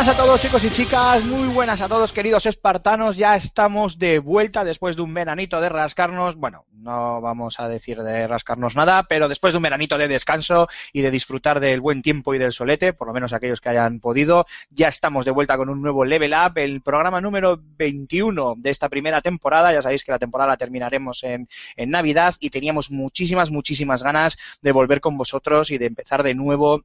Buenas a todos chicos y chicas, muy buenas a todos queridos espartanos, ya estamos de vuelta después de un veranito de rascarnos, bueno, no vamos a decir de rascarnos nada, pero después de un veranito de descanso y de disfrutar del buen tiempo y del solete, por lo menos aquellos que hayan podido, ya estamos de vuelta con un nuevo Level Up, el programa número 21 de esta primera temporada, ya sabéis que la temporada la terminaremos en, en Navidad y teníamos muchísimas, muchísimas ganas de volver con vosotros y de empezar de nuevo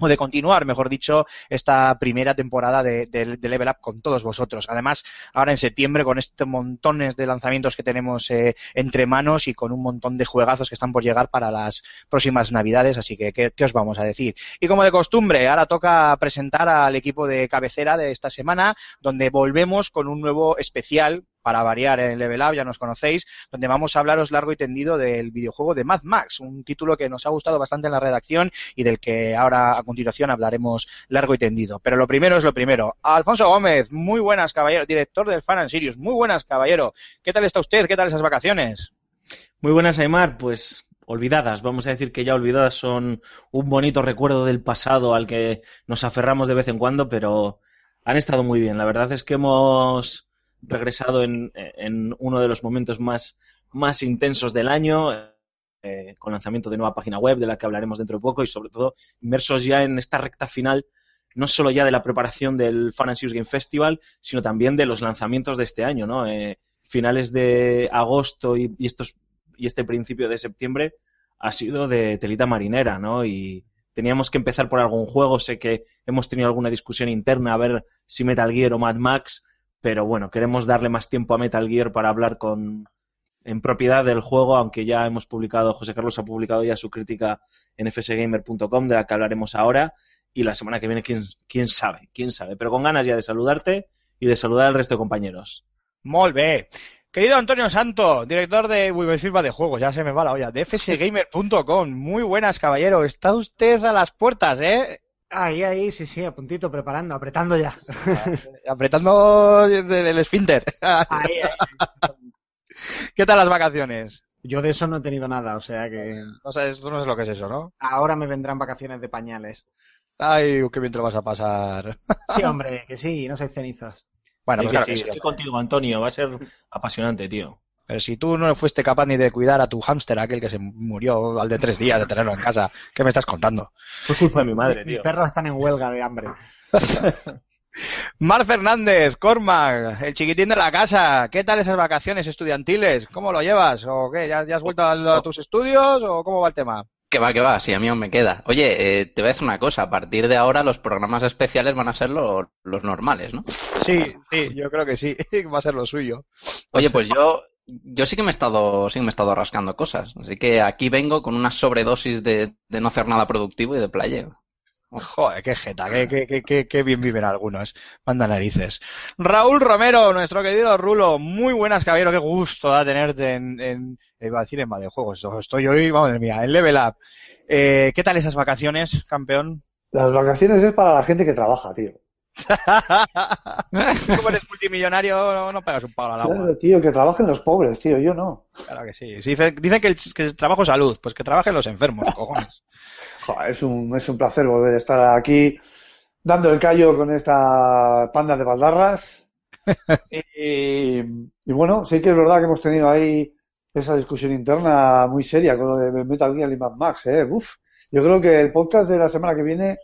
o de continuar, mejor dicho, esta primera temporada de, de- de Level Up con todos vosotros. Además, ahora en septiembre, con estos montones de lanzamientos que tenemos eh, entre manos y con un montón de juegazos que están por llegar para las próximas Navidades, así que, ¿qué, qué os vamos a decir? Y como de costumbre, ahora toca presentar al equipo de cabecera de esta semana, donde volvemos con un nuevo especial para variar en Level Up, ya nos conocéis, donde vamos a hablaros largo y tendido del videojuego de Mad Max, un título que nos ha gustado bastante en la redacción y del que ahora a continuación hablaremos largo y tendido. Pero lo primero es lo primero. Alfonso Gómez, muy buenas, caballero, director del Fan and Sirius, muy buenas, caballero. ¿Qué tal está usted? ¿Qué tal esas vacaciones? Muy buenas, Aymar. Pues olvidadas, vamos a decir que ya olvidadas son un bonito recuerdo del pasado al que nos aferramos de vez en cuando, pero han estado muy bien. La verdad es que hemos regresado en, en uno de los momentos más, más intensos del año, eh, con lanzamiento de nueva página web, de la que hablaremos dentro de poco, y sobre todo inmersos ya en esta recta final, no solo ya de la preparación del Fan and Game Festival, sino también de los lanzamientos de este año, ¿no? Eh, finales de agosto y, y estos y este principio de septiembre ha sido de telita marinera, ¿no? Y teníamos que empezar por algún juego. Sé que hemos tenido alguna discusión interna a ver si Metal Gear o Mad Max, pero bueno, queremos darle más tiempo a Metal Gear para hablar con en propiedad del juego, aunque ya hemos publicado, José Carlos ha publicado ya su crítica en fsgamer.com, de la que hablaremos ahora, y la semana que viene, quién, quién sabe, quién sabe, pero con ganas ya de saludarte y de saludar al resto de compañeros. Molt bé. Querido Antonio Santo, director de sirva de juegos, ya se me va la olla, de fsgamer.com. Muy buenas, caballero. Está usted a las puertas, ¿eh? Ahí, ahí, sí, sí, a puntito, preparando, apretando ya. Apretando el esfínter. Ahí, ahí. ¿Qué tal las vacaciones? Yo de eso no he tenido nada, o sea que No sabes, tú no sabes lo que es eso, ¿no? ahora me vendrán vacaciones de pañales. Ay, qué bien te lo vas a pasar. Sí, hombre, que sí, no soy cenizos. Bueno, pues que claro sí, que sí, estoy hombre. contigo, Antonio, va a ser apasionante, tío. Pero si tú no fuiste capaz ni de cuidar a tu hámster, aquel que se murió al de tres días de tenerlo en casa, ¿qué me estás contando? Fue culpa de mi madre, Mis tío. perros están en huelga de hambre. Mar Fernández, Cormac, el chiquitín de la casa, ¿qué tal esas vacaciones estudiantiles? ¿Cómo lo llevas? ¿O qué? ¿Ya, ya has vuelto a, a tus estudios o cómo va el tema? Que va, que va, sí, a mí aún me queda. Oye, eh, te voy a decir una cosa, a partir de ahora los programas especiales van a ser lo- los normales, ¿no? Sí, sí, yo creo que sí, va a ser lo suyo. Oye, pues yo, yo sí que me he estado, sí que me he estado rascando cosas, así que aquí vengo con una sobredosis de, de no hacer nada productivo y de playeo. Joder, qué jeta, qué, qué, qué, qué, bien viven algunos. Manda narices. Raúl Romero, nuestro querido Rulo, muy buenas, caballero, qué gusto da tenerte en, en iba a decir en Juegos. Estoy hoy, madre mía, en Level Up. Eh, ¿Qué tal esas vacaciones, campeón? Las vacaciones es para la gente que trabaja, tío. Como eres multimillonario, no, no pegas un palo al agua. Claro, tío, que trabajen los pobres, tío, yo no. Claro que sí. Sí, dice- Dicen que el, que el trabajo es salud, pues que trabajen los enfermos, cojones. Joder, es un, es un placer volver a estar aquí dando el callo con esta panda de baldarras. Y, y bueno, sí que es verdad que hemos tenido ahí esa discusión interna muy seria con lo de Metal Gear y Mad Max, ¿eh? Uf, yo creo que el podcast de la semana que viene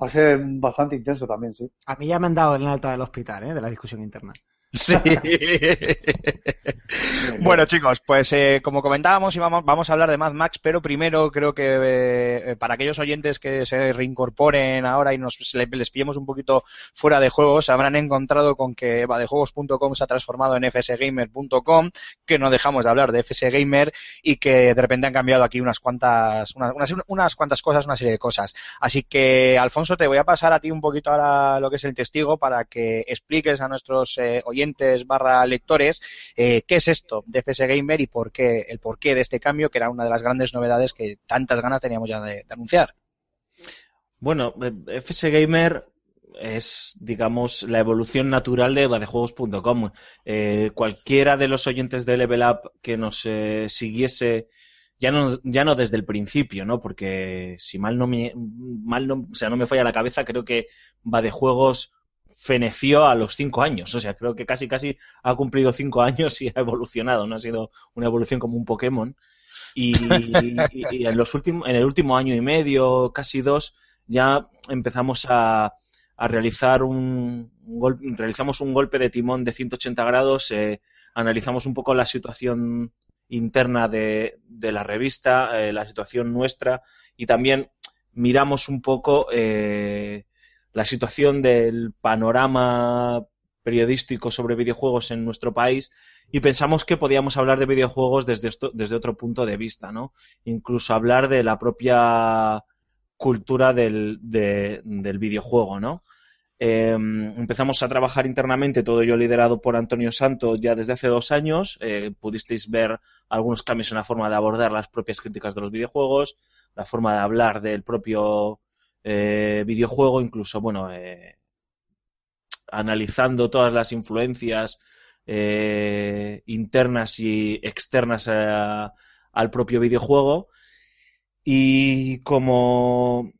va a ser bastante intenso también, sí. A mí ya me han dado en la alta del hospital, ¿eh? De la discusión interna. Sí. bueno, chicos, pues eh, como comentábamos, vamos, vamos a hablar de Mad Max, pero primero creo que eh, para aquellos oyentes que se reincorporen ahora y nos les pillemos un poquito fuera de juegos, habrán encontrado con que vadejuegos.com se ha transformado en fsgamer.com, que no dejamos de hablar de fsgamer y que de repente han cambiado aquí unas cuantas, unas, unas, unas cuantas cosas, una serie de cosas. Así que, Alfonso, te voy a pasar a ti un poquito ahora lo que es el testigo para que expliques a nuestros eh, oyentes barra lectores eh, qué es esto de FS Gamer y por qué, el porqué de este cambio, que era una de las grandes novedades que tantas ganas teníamos ya de, anunciar. Bueno, eh, FS Gamer es, digamos, la evolución natural de vadejuegos.com. Eh, cualquiera de los oyentes de Level Up que nos siguiese, ya no, ya no desde el principio, ¿no? Porque si mal no me, mal no, o sea, no me falla la cabeza, creo que Vadejuegos feneció a los cinco años. O sea, creo que casi casi ha cumplido cinco años y ha evolucionado. No ha sido una evolución como un Pokémon. Y, en los últimos, en el último año y medio, casi dos, ya empezamos a, realizar un, un gol- realizamos un golpe de timón de 180 grados, eh, analizamos un poco la situación interna de, de la revista, eh, la situación nuestra y también miramos un poco eh, la situación del panorama periodístico sobre videojuegos en nuestro país y pensamos que podíamos hablar de videojuegos desde, desde otro punto de vista, ¿no? Incluso hablar de la propia cultura del, de- del videojuego, ¿no? Eh, empezamos a trabajar internamente, todo ello liderado por Antonio Santo ya desde hace dos años. Eh, pudisteis ver algunos cambios en la forma de abordar las propias críticas de los videojuegos, la forma de hablar del propio eh, videojuego, incluso, bueno, eh, analizando todas las influencias eh, internas y externas al propio videojuego. Y como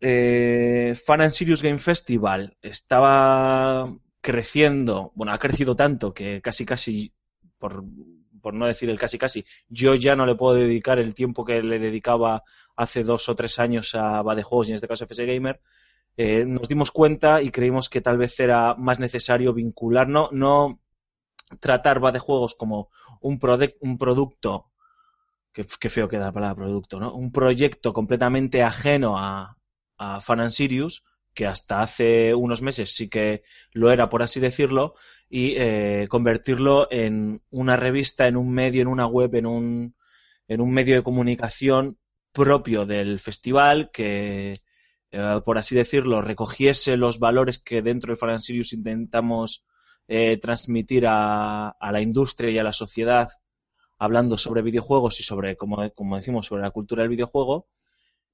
Fan and Serious Game Festival estaba creciendo, bueno, ha crecido tanto que casi casi, por, por no decir el casi casi, yo ya no le puedo dedicar el tiempo que le dedicaba hace dos o tres años a Badejuegos y en este caso a FS Gamer, eh, nos dimos cuenta y creímos que tal vez era más necesario vincular, no, no tratar Badejuegos como un, un producto, que, que feo queda la palabra producto, ¿no? Un proyecto completamente ajeno a, a Fan and Sirius, que hasta hace unos meses sí que lo era, por así decirlo, y eh, convertirlo en una revista, en un medio, en una web, en un, en un medio de comunicación propio del festival, que, eh, por así decirlo, recogiese los valores que dentro de Fan Sirius intentamos eh, transmitir a, a la industria y a la sociedad, hablando sobre videojuegos y sobre, como, como decimos, sobre la cultura del videojuego.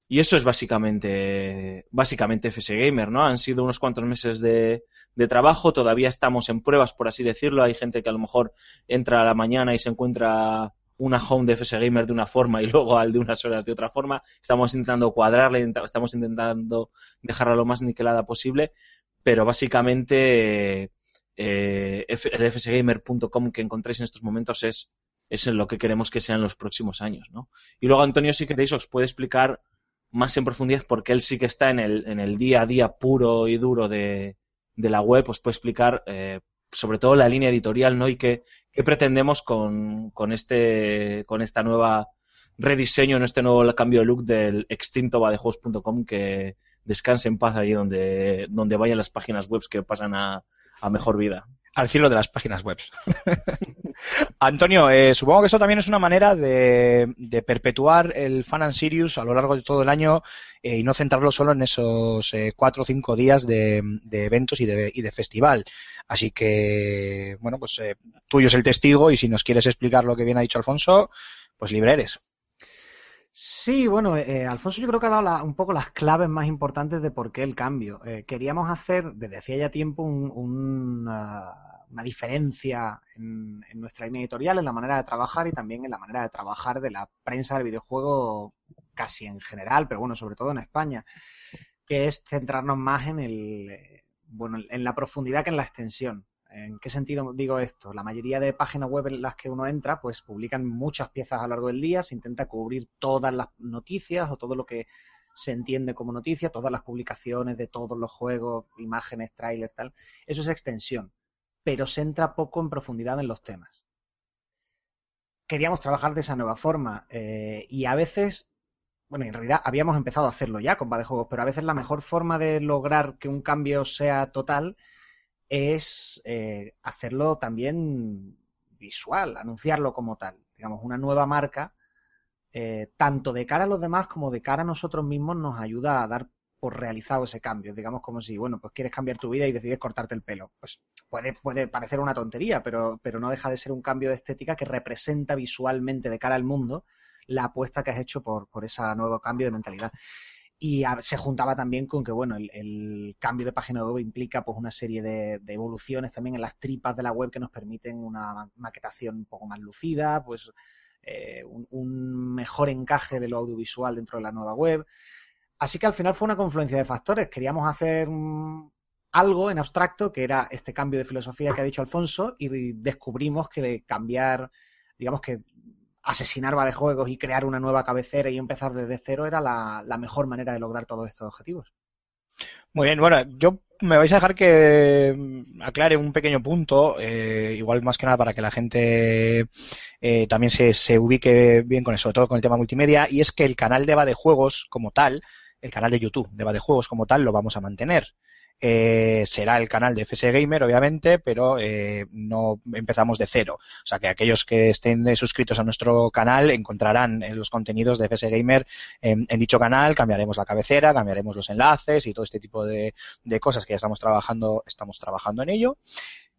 Y eso es básicamente, básicamente FS Gamer, ¿no? Han sido unos cuantos meses de, de trabajo, todavía estamos en pruebas, por así decirlo. Hay gente que a lo mejor entra a la mañana y se encuentra una home de FS Gamer de una forma y luego al de unas horas de otra forma. Estamos intentando cuadrarla, estamos intentando dejarla lo más niquelada posible, pero básicamente eh, el fsgamer.com que encontréis en estos momentos es, es en lo que queremos que sean los próximos años, ¿no? Y luego Antonio, si queréis, os puede explicar más en profundidad porque él sí que está en el, en el día a día puro y duro de, de la web, os puede explicar eh, sobre todo la línea editorial, ¿no? Y qué, qué pretendemos con, con, este, con esta nueva rediseño, en este nuevo cambio de look del extinto vadejuegos.com que descanse en paz allí donde, donde vayan las páginas web que pasan a, a mejor vida. Al cielo de las páginas web. Antonio, eh, supongo que eso también es una manera de, de perpetuar el Fan and Sirius a lo largo de todo el año eh, y no centrarlo solo en esos eh, cuatro o cinco días de, de eventos y de, y de festival. Así que, bueno, pues eh, tuyo es el testigo y si nos quieres explicar lo que bien ha dicho Alfonso, pues libre eres. Sí, bueno, eh, Alfonso yo creo que ha dado la- un poco las claves más importantes de por qué el cambio. Eh, queríamos hacer desde hacía ya tiempo un- un, una diferencia en, en nuestra línea editorial, en la manera de trabajar y también en la manera de trabajar de la prensa del videojuego casi en general, pero bueno, sobre todo en España, que es centrarnos más en el, eh, bueno, en la profundidad que en la extensión. ¿En qué sentido digo esto? La mayoría de páginas web en las que uno entra, pues publican muchas piezas a lo largo del día, se intenta cubrir todas las noticias o todo lo que se entiende como noticia, todas las publicaciones de todos los juegos, imágenes, trailers, tal. Eso es extensión. pero se entra poco en profundidad en los temas. Queríamos trabajar de esa nueva forma eh, y a veces, bueno, en realidad habíamos empezado a hacerlo ya con de Juegos, pero a veces la mejor forma de lograr que un cambio sea total es eh, hacerlo también visual, anunciarlo como tal. Digamos, una nueva marca, eh, tanto de cara a los demás como de cara a nosotros mismos, nos ayuda a dar por realizado ese cambio. Digamos como si, bueno, pues quieres cambiar tu vida y decides cortarte el pelo. Pues puede, puede parecer una tontería, pero, pero no deja de ser un cambio de estética que representa visualmente de cara al mundo la apuesta que has hecho por, por ese nuevo cambio de mentalidad. Y se juntaba también con que, bueno, el, cambio de página web implica pues una serie de, evoluciones también en las tripas de la web que nos permiten una ma- maquetación un poco más lucida, pues eh, un, un mejor encaje de lo audiovisual dentro de la nueva web. Así que al final fue una confluencia de factores. Queríamos hacer algo en abstracto, que era este cambio de filosofía que ha dicho Alfonso, y descubrimos que cambiar, digamos que asesinar juegos y crear una nueva cabecera y empezar desde cero era la, la mejor manera de lograr todos estos objetivos. Muy bien, bueno, yo me vais a dejar que mm, aclare un pequeño punto, eh, igual más que nada para que la gente eh, también se, se ubique bien con eso, sobre todo con el tema multimedia, y es que el canal de Va de Juegos como tal, el canal de YouTube de Va de Juegos como tal, lo vamos a mantener. Eh, será el canal de FS Gamer, obviamente, pero eh, no empezamos de cero. O sea que aquellos que estén suscritos a nuestro canal encontrarán eh, los contenidos de FS Gamer en, dicho canal, cambiaremos la cabecera, cambiaremos los enlaces y todo este tipo de, cosas que ya estamos trabajando, estamos trabajando en ello.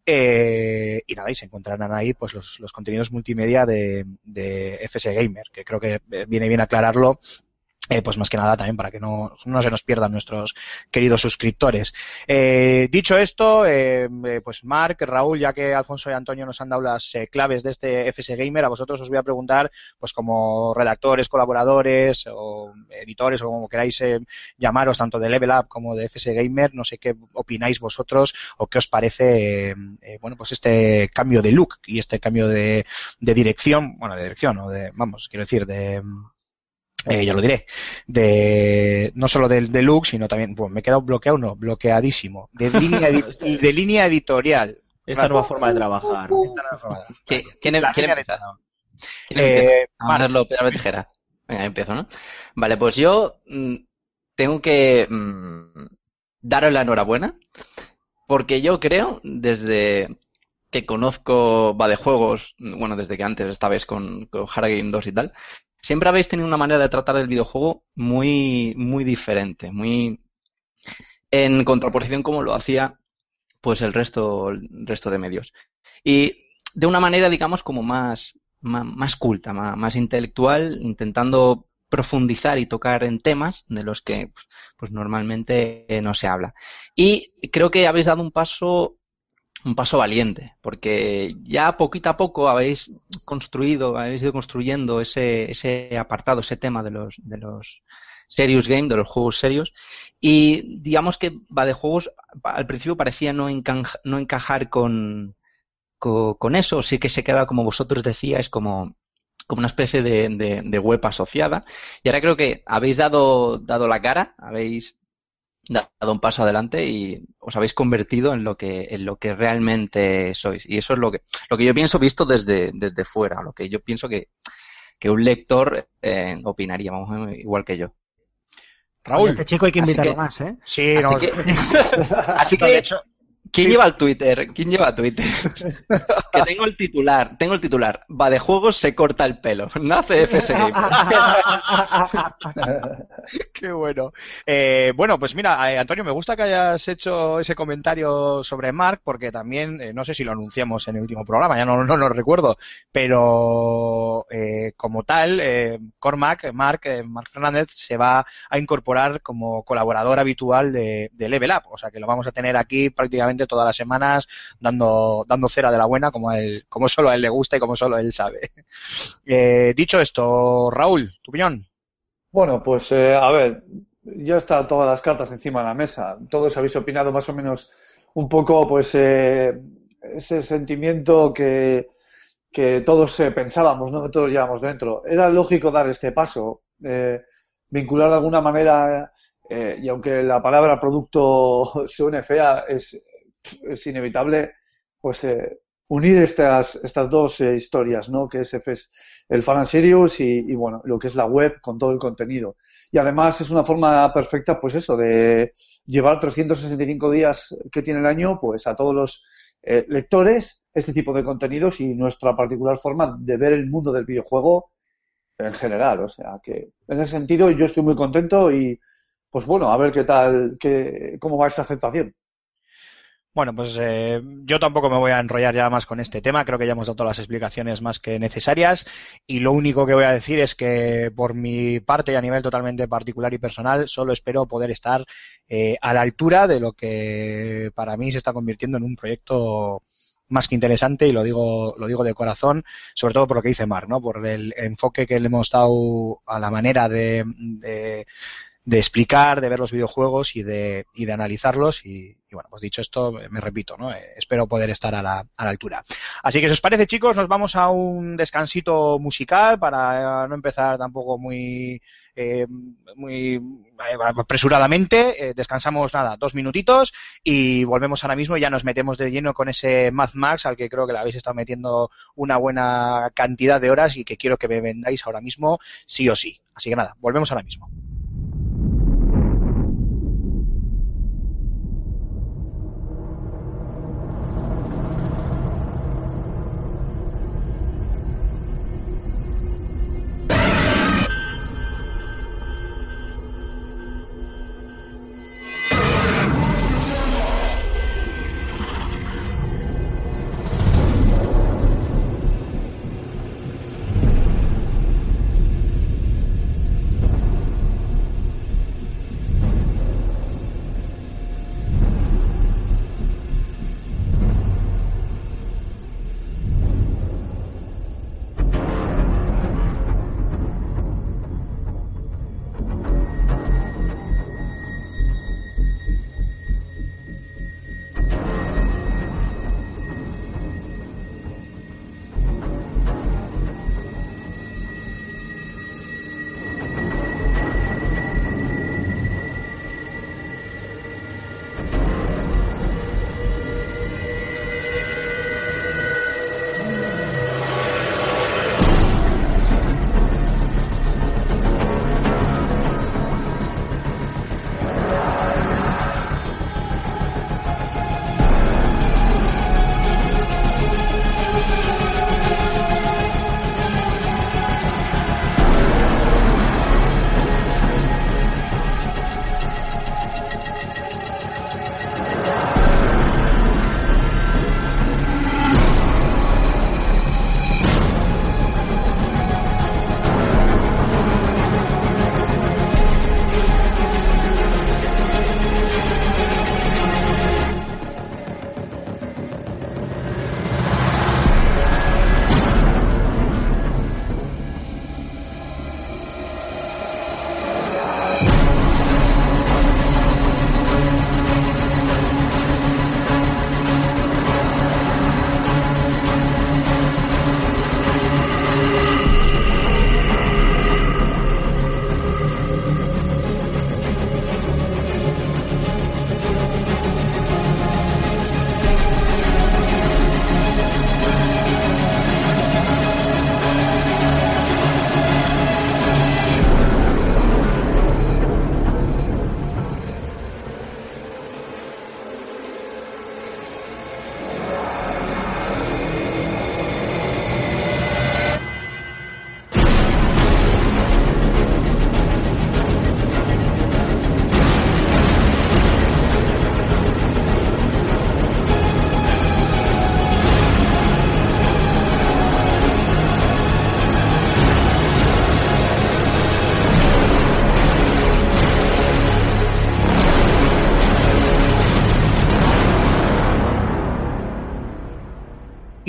Eh, y nada, y se encontrarán ahí pues los, los contenidos multimedia de, de FS Gamer, que creo que eh, viene bien aclararlo eh, pues más que nada también para que no, no se nos pierdan nuestros queridos suscriptores. Eh, dicho esto, eh, eh, pues Marc, Raúl, ya que Alfonso y Antonio nos han dado las eh, claves de este FS Gamer, a vosotros os voy a preguntar, pues como redactores, colaboradores o editores o como queráis eh, llamaros, tanto de Level Up como de FS Gamer, no sé qué opináis vosotros o qué os parece, bueno, pues este cambio de look y este cambio de, de dirección, bueno, de dirección o de, vamos, quiero decir, de eh, ya lo diré, de no solo del de look, sino también, bueno, me he quedado bloqueado, no, bloqueadísimo, de línea, edi- de línea editorial. Esta Claro. nueva forma de trabajar. Esta nueva forma de- ¿Qui- ¿Quién, La quién empieza? ¿Quién empieza? Eh, Vamos a hacerlo piedra, papel, tijera. Venga, empiezo, ¿no? Vale, pues yo mm, tengo que mm, daros la enhorabuena porque yo creo, desde que conozco va de juegos, bueno, desde que antes estabais con, con Haragame 2 y tal, siempre habéis tenido una manera de tratar el videojuego muy, muy diferente, muy en contraposición como lo hacía pues el resto, el resto de medios. Y de una manera, digamos, como más, más, culta, más, más intelectual, intentando profundizar y tocar en temas de los que pues, pues normalmente no se habla. Y creo que habéis dado un paso un paso valiente, porque ya poquito a poco habéis construido, habéis ido construyendo ese, ese apartado, ese tema de los, de los serious game, de los juegos serios, y digamos que va de juegos, al principio parecía no, encaja- no encajar con, co- con, eso, sí que se queda, como vosotros decíais, como, como una especie de, de, de web asociada, y ahora creo que habéis dado, dado la cara, habéis dado un paso adelante y os habéis convertido en lo que en lo que realmente sois y eso es lo que lo que yo pienso visto desde desde fuera lo que yo pienso que que un lector eh, opinaría vamos igual que yo Raúl. Este chico hay que invitarlo que- más, ¿eh? Sí, así no, que, así de que hecho, quién lleva el Twitter quién lleva Twitter que tengo el titular tengo el titular. Va de juegos se corta el pelo. Nace FS Gamer Qué bueno. Eh, bueno, pues mira, eh, Antonio, me gusta que hayas hecho ese comentario sobre Mark, porque también, eh, no sé si lo anunciamos en el último programa, ya no, no lo recuerdo, pero eh, como tal, eh, Cormac, Mark, eh, Mark Fernández, se va a incorporar como colaborador habitual de, de Level Up, o sea que lo vamos a tener aquí prácticamente todas las semanas dando, dando cera de la buena, como, él, como solo a él le gusta y como solo él sabe. Eh, dicho esto, Raúl, tu opinión. Bueno, pues eh, a ver, ya están todas las cartas encima de la mesa. Todos habéis opinado más o menos un poco, pues, eh, ese sentimiento que, que todos pensábamos, ¿no? Que todos llevamos dentro. Era lógico dar este paso, vincular de alguna manera, y aunque la palabra producto suene fea, es, es inevitable pues eh, unir estas, estas dos eh, historias, ¿no? Que es FS el Fan Serious y, y, bueno, lo que es la web con todo el contenido. Y además es una forma perfecta, pues eso, de llevar 365 días que tiene el año, pues a todos los eh, lectores este tipo de contenidos y nuestra particular forma de ver el mundo del videojuego en general. O sea que en ese sentido yo estoy muy contento y pues bueno, a ver qué tal, qué, cómo va esa aceptación. Bueno, pues eh, yo tampoco me voy a enrollar ya más con este tema. Creo que ya hemos dado todas las explicaciones más que necesarias. Y lo único que voy a decir es que por mi parte y a nivel totalmente particular y personal, solo espero poder estar eh, a la altura de lo que para mí se está convirtiendo en un proyecto más que interesante y lo digo lo digo de corazón sobre todo por lo que dice Mar no por el enfoque que le hemos dado a la manera de, de, de explicar, de ver los videojuegos y de, y de analizarlos. Y, y, bueno, pues dicho esto, me repito, ¿no? Eh, espero poder estar a la, a la, altura. Así que si os parece, chicos, nos vamos a un descansito musical para no empezar tampoco muy, eh, muy apresuradamente. Eh, descansamos nada, dos minutitos y volvemos ahora mismo ya nos metemos de lleno con ese Mad Max al que creo que le habéis estado metiendo una buena cantidad de horas y que quiero que me vendáis ahora mismo sí o sí. Así que nada, volvemos ahora mismo.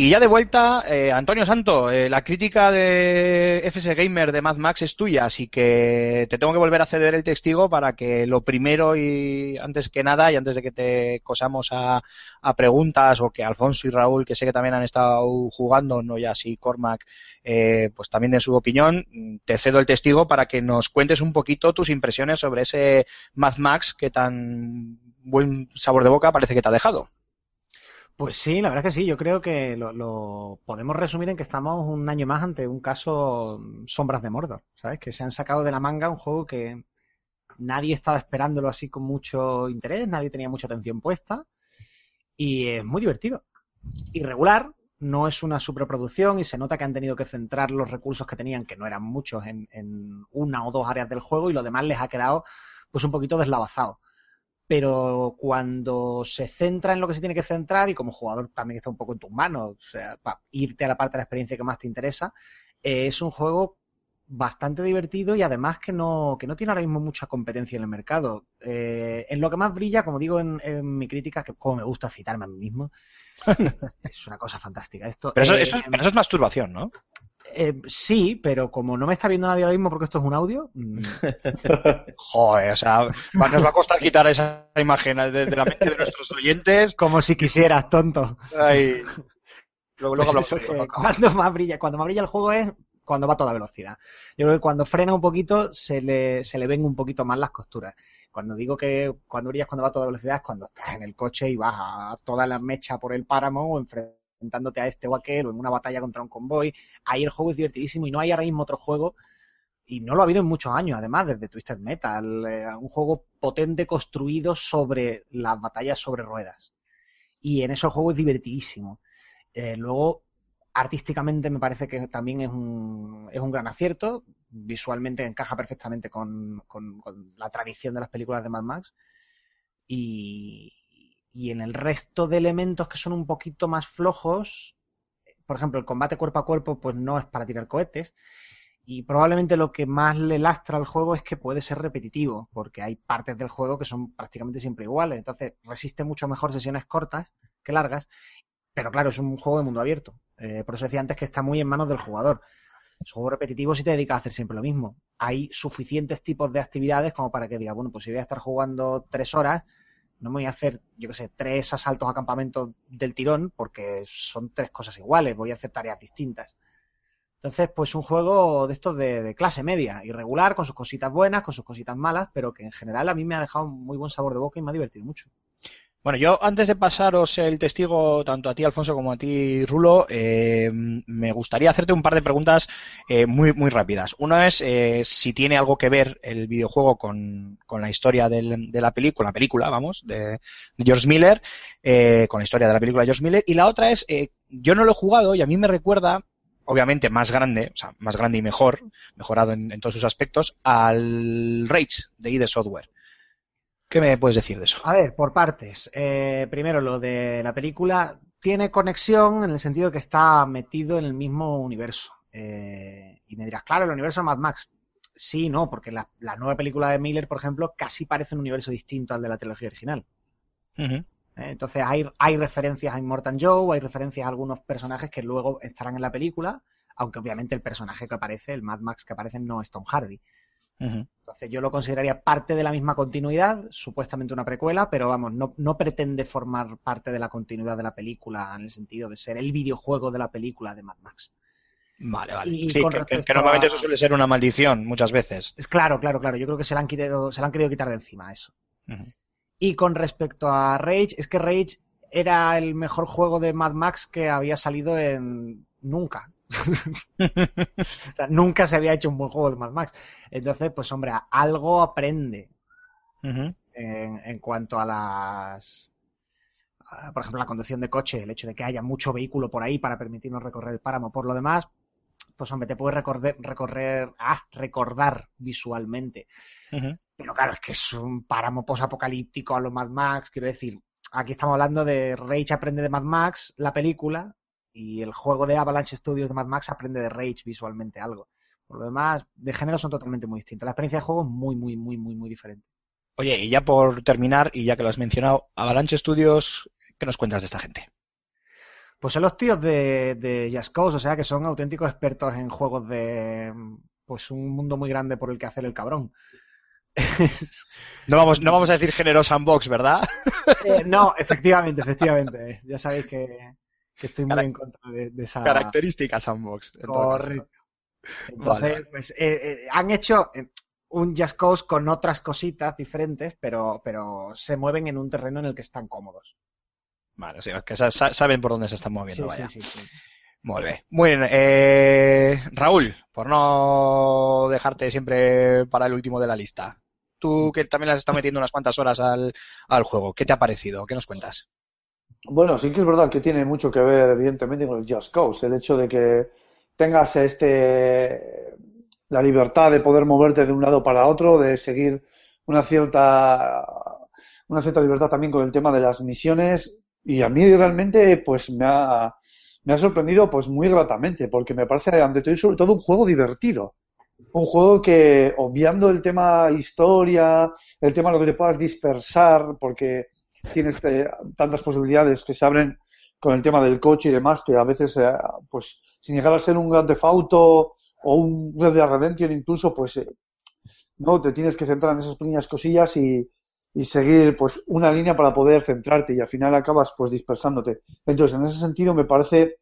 Y ya de vuelta, eh, Antonio Santo, eh, la crítica de FS Gamer de Mad Max es tuya, así que te tengo que volver a ceder el testigo para que lo primero y antes que nada, y antes de que te cosamos a, preguntas o que Alfonso y Raúl, que sé que también han estado jugando, no ya si Cormac, eh, pues también den su opinión, te cedo el testigo para que nos cuentes un poquito tus impresiones sobre ese Mad Max que tan buen sabor de boca parece que te ha dejado. Pues sí, la verdad es que sí. Yo creo que lo, lo podemos resumir en que estamos un año más ante un caso mm, Sombras de Mordor, ¿sabes? Que se han sacado de la manga un juego que nadie estaba esperándolo así con mucho interés, nadie tenía mucha atención puesta y es muy divertido. Irregular, no es una superproducción y se nota que han tenido que centrar los recursos que tenían, que no eran muchos, en, en una o dos áreas del juego y lo demás les ha quedado pues un poquito deslavazado pero cuando se centra en lo que se tiene que centrar y como jugador también está un poco en tus manos, o sea, para irte a la parte de la experiencia que más te interesa, eh, es un juego bastante divertido y además que no, que no tiene ahora mismo mucha competencia en el mercado. Eh, en lo que más brilla, como digo en, en mi crítica, que como me gusta citarme a mí mismo, es una cosa fantástica. Esto, Pero eso, eh, eso es, pero eso es masturbación, ¿no? Eh, sí, pero como no me está viendo nadie ahora mismo porque esto es un audio, mm, Joder, o sea, nos va a costar quitar esa imagen de, de la mente de nuestros oyentes. como si quisieras, tonto. Ay. Luego, luego Pues eso que cuando más brilla, cuando más brilla el juego es cuando va a toda velocidad. Yo creo que cuando frena un poquito se le, se le ven un poquito más las costuras. Cuando digo que cuando brillas cuando va a toda velocidad es cuando estás en el coche y vas a toda la mecha por el páramo o enfrentándote a este o aquel o en una batalla contra un convoy. Ahí el juego es divertidísimo y no hay ahora mismo otro juego y no lo ha habido en muchos años, además, desde Twisted Metal, eh, un juego potente construido sobre las batallas sobre ruedas. Y en eso el juego es divertidísimo. Eh, luego, artísticamente me parece que también es un, es un gran acierto. Visualmente encaja perfectamente con, con- con la tradición de las películas de Mad Max. Y, y en el resto de elementos que son un poquito más flojos, por ejemplo, el combate cuerpo a cuerpo, pues no es para tirar cohetes. Y probablemente lo que más le lastra al juego es que puede ser repetitivo, porque hay partes del juego que son prácticamente siempre iguales. Entonces resiste mucho mejor sesiones cortas que largas. Pero claro, es un juego de mundo abierto. Eh, por eso decía antes que está muy en manos del jugador. Es juego repetitivo si te dedicas a hacer siempre lo mismo. Hay suficientes tipos de actividades como para que diga, bueno, pues si voy a estar jugando tres horas, no me voy a hacer, yo qué sé, tres asaltos a campamento del tirón, porque son tres cosas iguales, voy a hacer tareas distintas. Entonces, pues un juego de estos de, de clase media, irregular, con sus cositas buenas, con sus cositas malas, pero que en general a mí me ha dejado un muy buen sabor de boca y me ha divertido mucho. Bueno, yo antes de pasaros el testigo, tanto a ti, Alfonso, como a ti, Rulo, eh, me gustaría hacerte un par de preguntas eh, muy, muy rápidas. Una es eh, si tiene algo que ver el videojuego con, la historia del- de la película, la película, vamos, de, de George Miller, eh, con la historia de la película de George Miller. Y la otra es, eh, yo no lo he jugado y a mí me recuerda, obviamente más grande, o sea, más grande y mejor, mejorado en, en todos sus aspectos, al Rage de ID Software. ¿Qué me puedes decir de eso? A ver, por partes. Eh, primero, lo de la película tiene conexión en el sentido que está metido en el mismo universo. Eh, y me dirás, claro, el universo de Mad Max. Sí, no, porque la, la nueva película de Miller, por ejemplo, casi parece un universo distinto al de la trilogía original. ¿eh? Entonces hay, hay referencias a Immortan Joe, hay referencias a algunos personajes que luego estarán en la película, aunque obviamente el personaje que aparece, el Mad Max que aparece, no es Tom Hardy. Entonces yo lo consideraría parte de la misma continuidad, supuestamente una precuela, pero vamos, no, no pretende formar parte de la continuidad de la película en el sentido de ser el videojuego de la película de Mad Max. Vale, vale. Y sí, que, que- que respecto normalmente a- eso suele ser una maldición muchas veces. Es claro, claro, claro. Yo creo que se la han quitado, se la han querido quitar de encima eso. Y con respecto a Rage, es que Rage era el mejor juego de Mad Max que había salido en nunca. o sea, nunca se había hecho un buen juego de Mad Max. Entonces, pues hombre, algo aprende en, en cuanto a las a, por ejemplo la conducción de coche el hecho de que haya mucho vehículo por ahí para permitirnos recorrer el páramo. Por lo demás pues hombre te puedes recorrer recorrer ah, recordar visualmente. Pero claro es que es un páramo posapocalíptico a lo Mad Max. Quiero decir aquí estamos hablando de Rage aprende de Mad Max la película y el juego de Avalanche Studios de Mad Max aprende de Rage visualmente algo por lo demás de género son totalmente muy distintos la experiencia de juego es muy muy muy muy muy diferente Oye, y ya por terminar, y ya que lo has mencionado, Avalanche Studios, ¿qué nos cuentas de esta gente? Pues son los tíos de, de Just Cause, o sea que son auténticos expertos en juegos de pues un mundo muy grande por el que hacer el cabrón. No vamos, no vamos a decir género sandbox, ¿verdad? Eh, no, efectivamente, efectivamente. Ya sabéis que, que estoy muy en contra de, de esa. Características sandbox. en. Correcto. Entonces, Vale, pues, eh, eh, han hecho eh, un Just Cause con otras cositas diferentes, pero, pero se mueven en un terreno en el que están cómodos. Vale, sí, es que sa- sa- saben por dónde se están moviendo, Sí, vaya. sí, sí, sí. Muy bien. Muy bien. eh, Raúl, por no dejarte siempre para el último de la lista. Tú que también le has estado metiendo unas cuantas horas al, al juego, ¿qué te ha parecido? ¿Qué nos cuentas? Bueno, sí que es verdad que tiene mucho que ver, evidentemente, con el Just Cause. El hecho de que tengas este la libertad de poder moverte de un lado para otro, de seguir una cierta una cierta libertad también con el tema de las misiones. Y a mí realmente, pues me ha, me ha sorprendido pues muy gratamente, porque me parece ante todo y sobre todo un juego divertido. Un juego que, obviando el tema historia, el tema de lo que te puedas dispersar, porque tienes eh, tantas posibilidades que se abren con el tema del coche y demás, que a veces, eh, pues, sin llegar a ser un Grand Theft Auto o un Red Dead Redemption incluso, pues, eh, no, te tienes que centrar en esas pequeñas cosillas y, y seguir, pues, una línea para poder centrarte y al final acabas, pues, dispersándote. Entonces, en ese sentido me parece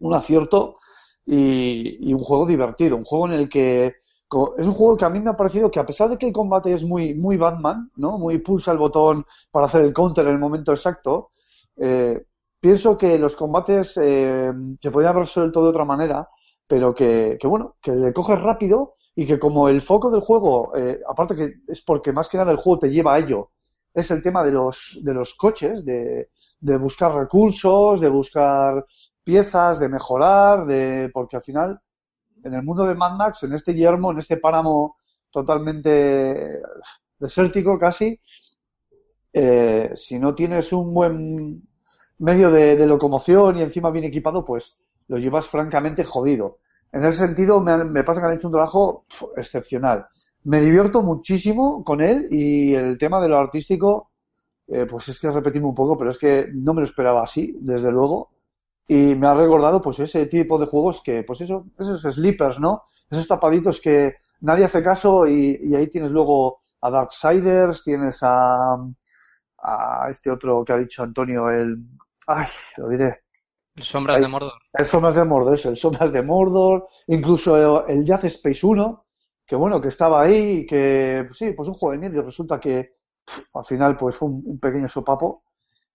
un acierto y, y un juego divertido, un juego en el que es un juego que a mí me ha parecido que a pesar de que el combate es muy, muy Batman, ¿no? Muy pulsa el botón para hacer el counter en el momento exacto, eh, pienso que los combates eh, se podrían haber resuelto de otra manera, pero que, que bueno, que le coges rápido y que como el foco del juego, eh, aparte que es porque más que nada el juego te lleva a ello, es el tema de los, de los coches, de, de buscar recursos, de buscar piezas, de mejorar, de, porque al final, en el mundo de Mad Max, en este yermo, en este páramo totalmente desértico casi, eh, si no tienes un buen medio de, locomoción y encima bien equipado, pues lo llevas francamente jodido. En ese sentido, me, me pasa que han hecho un trabajo excepcional. Me divierto muchísimo con él y el tema de lo artístico, eh, pues es que es repetirme un poco, pero es que no me lo esperaba así, desde luego. Y me ha recordado, pues, ese tipo de juegos que, pues eso, esos sleepers, ¿no? Esos tapaditos que nadie hace caso y, y ahí tienes luego a Darksiders, tienes a, a este otro que ha dicho Antonio, el, ay, lo diré, Sombras Ay. de Mordor. el Sombras de Mordor, eso, el Sombras de Mordor, incluso el Jazz Space 1, que bueno, que estaba ahí y que, pues sí, pues un juego de y resulta que al final pues fue un, un pequeño sopapo.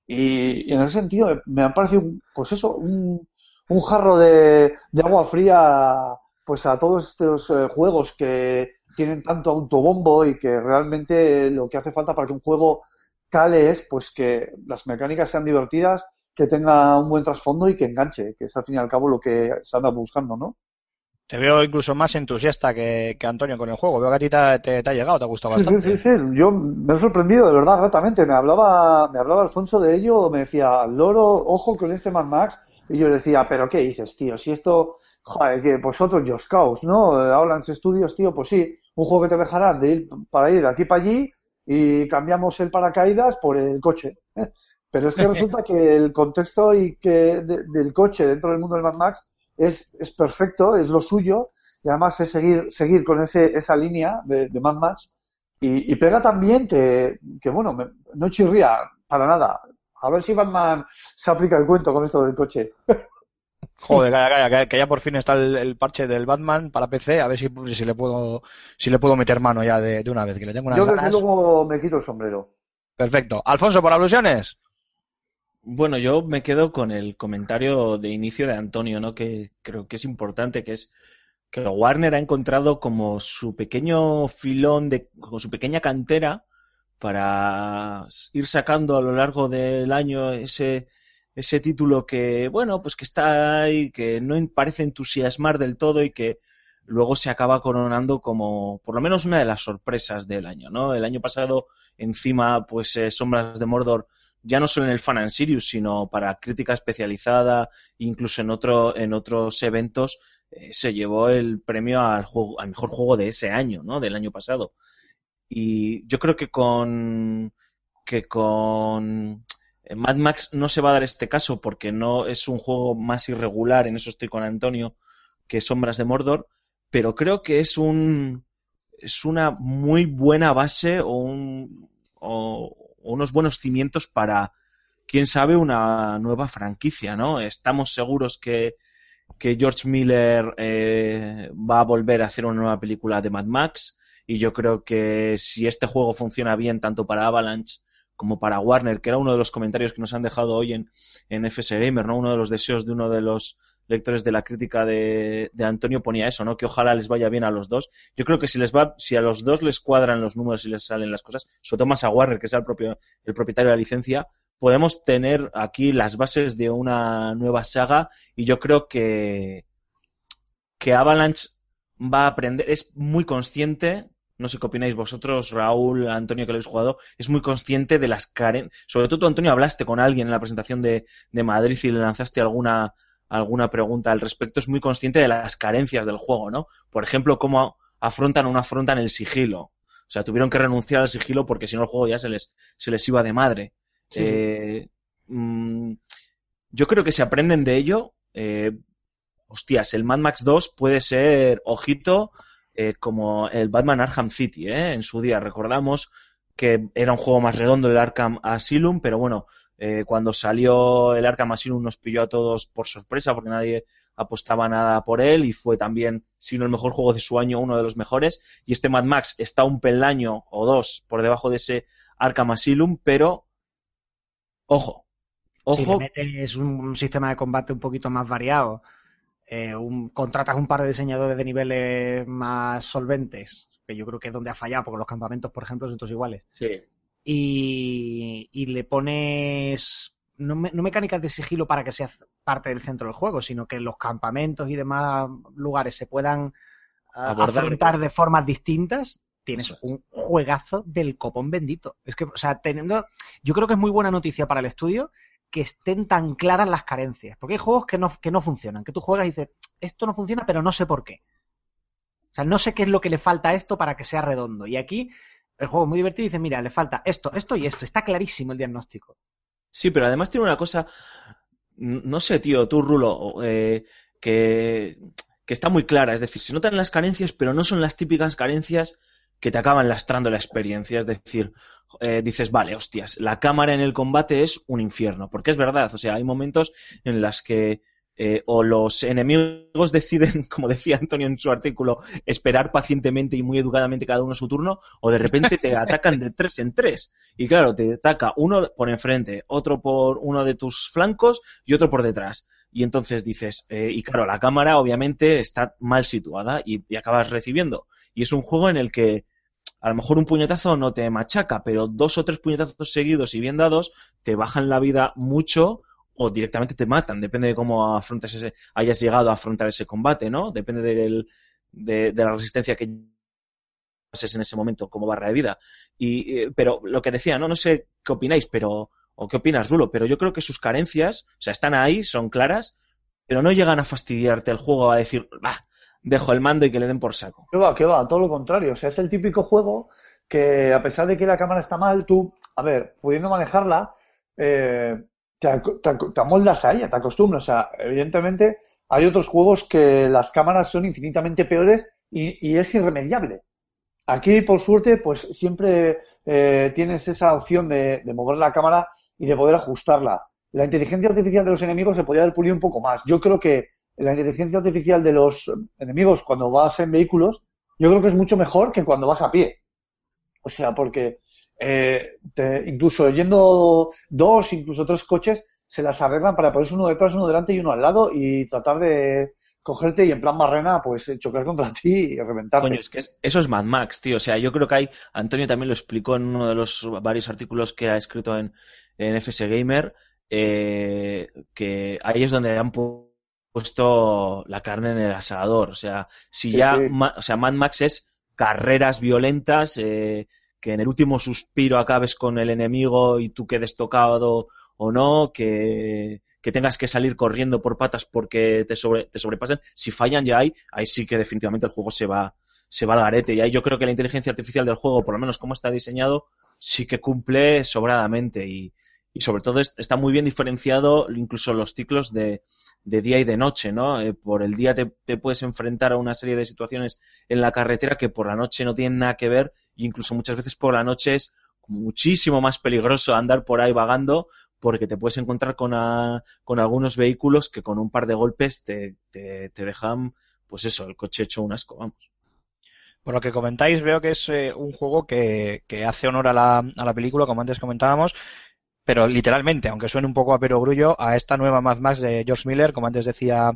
Y, en ese sentido me ha parecido, pues eso, un, un jarro de, de agua fría pues a todos estos eh, juegos que tienen tanto autobombo y que realmente lo que hace falta para que un juego cale es pues que las mecánicas sean divertidas, que tenga un buen trasfondo y que enganche, que es al fin y al cabo lo que se anda buscando, ¿no? Te veo incluso más entusiasta que, que Antonio con el juego. Veo que a ti te, ha- te- te ha llegado, te ha gustado Sí, sí, bastante. sí, sí. Yo me he sorprendido de verdad gratamente. Me hablaba, me hablaba Alfonso de ello, me decía, Loro, ojo con este Mad Max. Y yo le decía, pero ¿qué dices, tío? Si esto, joder, que vosotros, Just Cause, ¿no? Eh, Avalanche Studios, tío, pues sí, un juego que te dejarán de ir para ir de aquí para allí y cambiamos el paracaídas por el coche. Pero es que resulta que el contexto y que de- del coche dentro del mundo del Mad Max es, es perfecto, es lo suyo, y además es seguir, seguir con ese, esa línea de, de Mad Max. Y, y pega también que, que bueno, me- no chirría para nada. A ver si Batman se aplica el cuento con esto del coche. Joder, calla, calla, que, que ya por fin está el, el parche del Batman para PC, a ver si, si le puedo si le puedo meter mano ya de, de una vez, que le tengo unas Yo desde ganas. luego me quito el sombrero. Perfecto. Alfonso, por alusiones. Bueno, yo me quedo con el comentario de inicio de Antonio, ¿no? Que creo que es importante, que es que Warner ha encontrado como su pequeño filón de, como su pequeña cantera para ir sacando a lo largo del año ese, ese título que, bueno, pues que está ahí, que no parece entusiasmar del todo y que luego se acaba coronando como, por lo menos una de las sorpresas del año, ¿no? El año pasado, encima, pues eh, Sombras de Mordor ya no solo en el Fan and Sirius, sino para crítica especializada, incluso en otro, en otros eventos, eh, se llevó el premio al juego, al mejor juego de ese año, ¿no? Del año pasado. Y yo creo que con que con eh, Mad Max no se va a dar este caso porque no es un juego más irregular, en eso estoy con Antonio, que Sombras de Mordor, pero creo que es un es una muy buena base o, un, o unos buenos cimientos para, quién sabe, una nueva franquicia, ¿no? Estamos seguros que, que George Miller eh, va a volver a hacer una nueva película de Mad Max y yo creo que si este juego funciona bien tanto para Avalanche como para Warner, que era uno de los comentarios que nos han dejado hoy en, en FS Gamer, ¿no? Uno de los deseos de uno de los lectores de la crítica de, de Antonio ponía eso, ¿no? Que ojalá les vaya bien a los dos. Yo creo que si les va, si a los dos les cuadran los números y les salen las cosas, sobre todo más a Warner, que es el propio, el propietario de la licencia, podemos tener aquí las bases de una nueva saga y yo creo que, que Avalanche va a aprender, es muy consciente, no sé qué opináis vosotros, Raúl, Antonio, que lo habéis jugado, es muy consciente de las carencias. Sobre todo tú, Antonio, hablaste con alguien en la presentación de, de Madrid y le lanzaste alguna, alguna pregunta al respecto, es muy consciente de las carencias del juego, ¿no? Por ejemplo, cómo afrontan o no afrontan el sigilo. O sea, tuvieron que renunciar al sigilo porque si no el juego ya se les, se les iba de madre. Sí, sí. Eh, mm, yo creo que si aprenden de ello, eh, hostias, el Mad Max 2 puede ser, ojito, eh, como el Batman Arkham City, ¿eh? En su día recordamos que era un juego más redondo el Arkham Asylum, pero bueno, eh, cuando salió el Arkham Asylum nos pilló a todos por sorpresa porque nadie apostaba nada por él y fue también, si no el mejor juego de su año, uno de los mejores. Y este Mad Max está un peldaño o dos por debajo de ese Arkham Asylum, pero ojo, Si le ojo, metes un sistema de combate un poquito más variado, eh, un- contratas un par de diseñadores de niveles más solventes, que yo creo que es donde ha fallado, porque los campamentos, por ejemplo, son todos iguales, sí, y, y le pones no, me- no mecánicas de sigilo para que sea parte del centro del juego, sino que los campamentos y demás lugares se puedan Abordar. afrontar de formas distintas, tienes Eso un juegazo del copón bendito. Es que, o sea, teniendo, yo creo que es muy buena noticia para el estudio que estén tan claras las carencias, porque hay juegos que no, que no funcionan, que tú juegas y dices, esto no funciona, pero no sé por qué. O sea, no sé qué es lo que le falta a esto para que sea redondo. Y aquí el juego es muy divertido y dice, mira, le falta esto, esto y esto. Está clarísimo el diagnóstico. Sí, pero además tiene una cosa, no sé, tío, tú, Rulo, eh, que, que está muy clara. Es decir, se notan las carencias, pero no son las típicas carencias que te acaban lastrando la experiencia. Es decir, eh, dices, vale, hostias, la cámara en el combate es un infierno. Porque es verdad, o sea, hay momentos en las que eh, o los enemigos deciden, como decía Antonio en su artículo, esperar pacientemente y muy educadamente cada uno su turno, o de repente te atacan de tres en tres. Y claro, te ataca uno por enfrente, otro por uno de tus flancos y otro por detrás. Y entonces dices, eh, y claro, la cámara obviamente está mal situada y, y acabas recibiendo. Y es un juego en el que a lo mejor un puñetazo no te machaca, pero dos o tres puñetazos seguidos y bien dados te bajan la vida mucho o directamente te matan, depende de cómo afrontes ese, hayas llegado a afrontar ese combate, ¿no? Depende de, la resistencia que pases en ese momento como barra de vida. Y, eh, pero lo que decía, ¿no? No sé qué opináis, pero, o qué opinas, Rulo, pero yo creo que sus carencias, o sea, están ahí, son claras, pero no llegan a fastidiarte el juego, a decir, bah, dejo el mando y que le den por saco. ¿Qué va? ¿Qué va? Todo lo contrario. O sea, es el típico juego que a pesar de que la cámara está mal, tú, a ver, pudiendo manejarla, eh, te, te te amoldas a ella, te acostumbras. O sea, evidentemente hay otros juegos que las cámaras son infinitamente peores y, y es irremediable. Aquí, por suerte, pues siempre eh, tienes esa opción de, de mover la cámara y de poder ajustarla. La inteligencia artificial de los enemigos se podría haber pulido un poco más. Yo creo que la inteligencia artificial de los enemigos cuando vas en vehículos, yo creo que es mucho mejor que cuando vas a pie. O sea, porque eh, te- incluso yendo dos, incluso tres coches, se las arreglan para ponerse uno detrás, uno delante y uno al lado y tratar de cogerte y en plan barrena, pues eh, chocar contra ti y reventarte. Coño, es que es- eso es Mad Max, tío. O sea, yo creo que hay, Antonio también lo explicó en uno de los varios artículos que ha escrito en, en FS Gamer, eh, que ahí es donde han pu- puesto la carne en el asador. O sea, si Sí, ya, sí. Ma- o sea, Mad Max es carreras violentas, eh, que en el último suspiro acabes con el enemigo y tú quedes tocado o no, que, que tengas que salir corriendo por patas porque te, sobre, te sobrepasen. Si fallan ya hay, ahí sí que definitivamente el juego se va, se va al garete. Y ahí yo creo que la inteligencia artificial del juego, por lo menos como está diseñado, sí que cumple sobradamente y, y sobre todo es- está muy bien diferenciado incluso los ciclos de, de día y de noche, ¿no? Eh, por el día te, te puedes enfrentar a una serie de situaciones en la carretera que por la noche no tienen nada que ver e incluso muchas veces por la noche es muchísimo más peligroso andar por ahí vagando porque te puedes encontrar con, a- con algunos vehículos que con un par de golpes te, te, te dejan, pues eso, el coche hecho un asco, vamos. Por lo que comentáis, veo que es eh, un juego que, que hace honor a la, a la película, como antes comentábamos, pero literalmente, aunque suene un poco a perogrullo, a esta nueva Mad Max de George Miller, como antes decía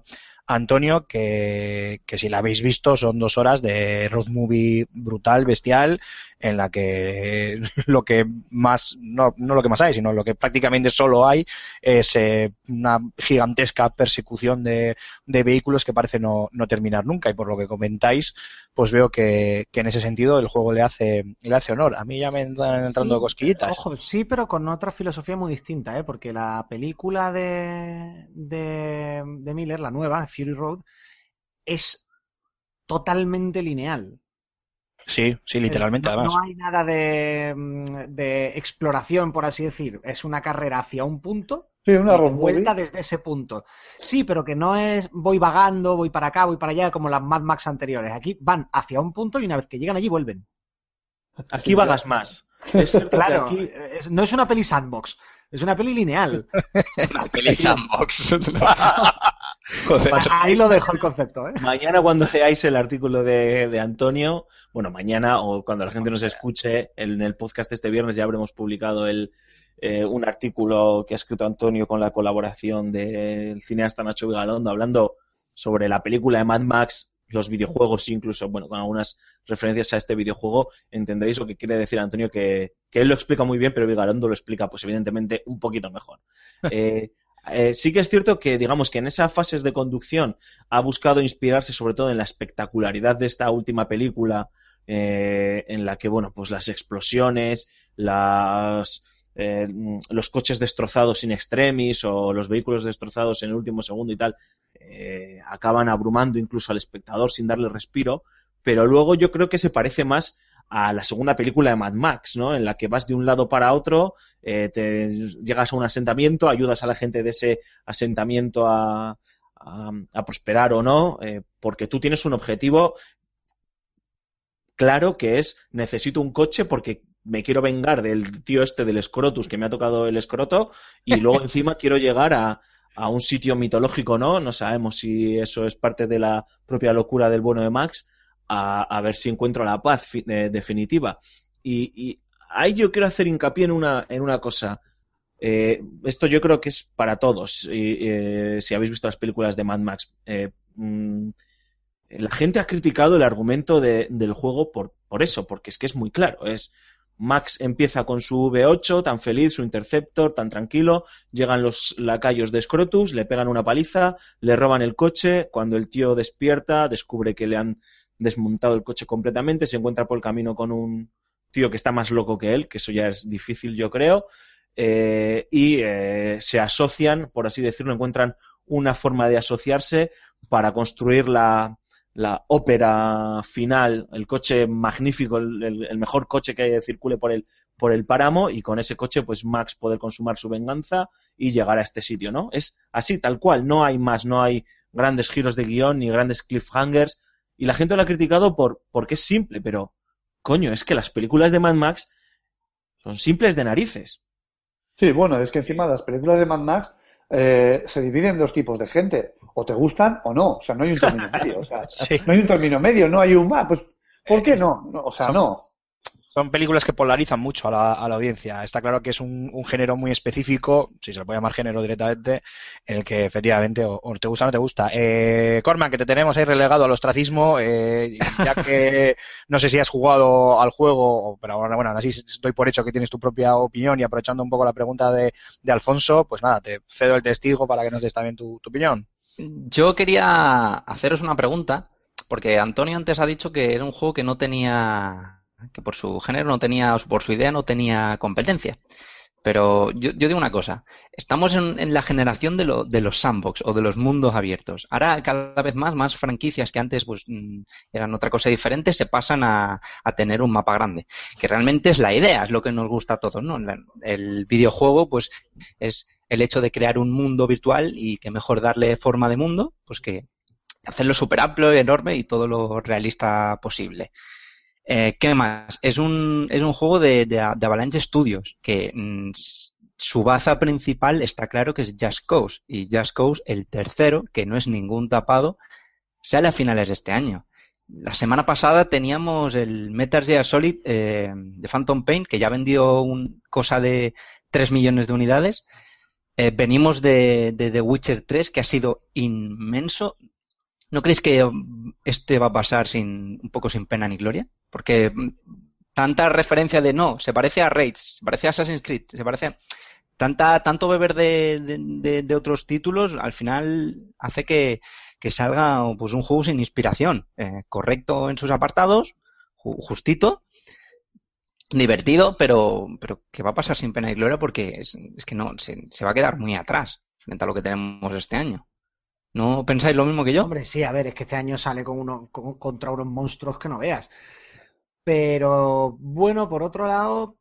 Antonio, que, que si la habéis visto son dos horas de road movie brutal, bestial, en la que lo que más, no, no lo que más hay, sino lo que prácticamente solo hay es eh, una gigantesca persecución de, de vehículos que parece no, no terminar nunca. Y por lo que comentáis, pues veo que, que en ese sentido el juego le hace, le hace honor. A mí ya me están entrando Sí, cosquillitas. Ojo, sí, pero con otra filosofía muy distinta, ¿eh? porque la película de, de, de Miller, la nueva, Fury Road, es totalmente lineal. Sí, sí, literalmente, no, además. no hay nada de, mm, de exploración, por así decir. Es una carrera hacia un punto Sí, una y vuelta movie. desde ese punto. Sí, pero que no es voy vagando, voy para acá, voy para allá, como las Mad Max anteriores. Aquí van hacia un punto y una vez que llegan allí vuelven. Aquí vagas más. Es Claro, que aquí es- no es una peli sandbox, es una peli lineal. Una peli sandbox. Joder. Ahí lo dejo el concepto, ¿eh? Mañana cuando leáis el artículo de, de Antonio, bueno, mañana o cuando la gente nos escuche en el podcast este viernes ya habremos publicado el, eh, un artículo que ha escrito Antonio con la colaboración del cineasta Nacho Vigalondo hablando sobre la película de Mad Max, los videojuegos incluso, bueno, con algunas referencias a este videojuego, entenderéis lo que quiere decir Antonio, que, que él lo explica muy bien, pero Vigalondo lo explica, pues evidentemente, un poquito mejor. Eh, eh, sí que es cierto que, digamos, que en esas fases de conducción ha buscado inspirarse sobre todo en la espectacularidad de esta última película, eh, en la que, bueno, pues las explosiones, las, eh, los coches destrozados in extremis o los vehículos destrozados en el último segundo y tal, eh, acaban abrumando incluso al espectador sin darle respiro, pero luego yo creo que se parece más a la segunda película de Mad Max, ¿no? En la que vas de un lado para otro, eh, llegas a un asentamiento, ayudas a la gente de ese asentamiento a, prosperar o no, porque tú tienes un objetivo claro que es necesito un coche porque me quiero vengar del tío este del Scrotus que me ha tocado el escroto y luego encima quiero llegar a, a un sitio mitológico, ¿no? No sabemos si eso es parte de la propia locura del bueno de Max, a, a ver si encuentro la paz eh, definitiva. Y, y ahí yo quiero hacer hincapié en una, en una cosa. Eh, esto yo creo que es para todos. Y, eh, si habéis visto las películas de Mad Max, eh, mm, la gente ha criticado el argumento de- del juego por, por eso, porque es que es muy claro. Es Max empieza con su V8, tan feliz, su Interceptor, tan tranquilo. Llegan los lacayos de Scrotus, le pegan una paliza, le roban el coche. Cuando el tío despierta, descubre que le han desmontado el coche completamente. Se encuentra por el camino con un tío que está más loco que él, que eso ya es difícil, yo creo. eh, y eh, se asocian, por así decirlo, encuentran una forma de asociarse para construir la, la ópera final, el coche magnífico, el, mejor coche que circule por el, por el páramo y con ese coche pues Max poder consumar su venganza y llegar a este sitio, ¿no? Es así, tal cual, no hay más, no hay grandes giros de guion ni grandes cliffhangers y la gente lo ha criticado por, porque es simple, pero coño, es que las películas de Mad Max son simples de narices. Sí, bueno, es que encima las películas de Mad Max eh, se dividen en dos tipos de gente. O te gustan o no. O sea, no hay un término medio. O sea, Sí. no hay un término medio, no hay un... Ah, pues, ¿por qué no? O sea, Son- no. Son películas que polarizan mucho a la, a la audiencia. Está claro que es un, un género muy específico, si se le puede llamar género directamente, en el que efectivamente o, o te gusta o no te gusta. Eh, Corman, que te tenemos ahí relegado al ostracismo, eh, ya que no sé si has jugado al juego, pero bueno, aún así estoy por hecho que tienes tu propia opinión y aprovechando un poco la pregunta de, de Alfonso, pues nada, te cedo el testigo para que nos des también tu, tu opinión. Yo quería haceros una pregunta, porque Antonio antes ha dicho que era un juego que no tenía, que por su género no tenía, por su idea no tenía competencia. Pero yo, digo una cosa, estamos en, la generación de, lo- de los sandbox o de los mundos abiertos. Ahora cada vez más, más franquicias que antes pues mm, eran otra cosa diferente, se pasan a, a tener un mapa grande. Que realmente es la idea, es lo que nos gusta a todos, ¿no? El videojuego pues es el hecho de crear un mundo virtual y que mejor darle forma de mundo, pues que hacerlo súper amplio, enorme y todo lo realista posible. Eh, ¿Qué más? Es un, es un juego de, Avalanche Studios, que mm, su baza principal está claro que es Just Cause, y Just Cause, el tercero, que no es ningún tapado, sale a finales de este año. la semana pasada teníamos el Metal Gear Solid eh, de Phantom Pain, que ya vendió un, cosa de 3 millones de unidades. Eh, venimos de, de The Witcher 3, que ha sido inmenso. ¿No creéis que mm, este va a pasar sin un poco sin pena ni gloria? Porque mm, tanta referencia de no, se parece a Rage, se parece a Assassin's Creed, se parece a tanta, tanto beber de, otros títulos, al final hace que, salga pues un juego sin inspiración, eh, correcto en sus apartados, ju- justito, divertido, pero, pero que va a pasar sin pena y gloria porque es, es que no, se, se va a quedar muy atrás frente a lo que tenemos este año. ¿No pensáis lo mismo que yo? Hombre, sí, a ver, es que este año sale con uno, con- contra unos monstruos que no veas. Pero bueno, por otro lado,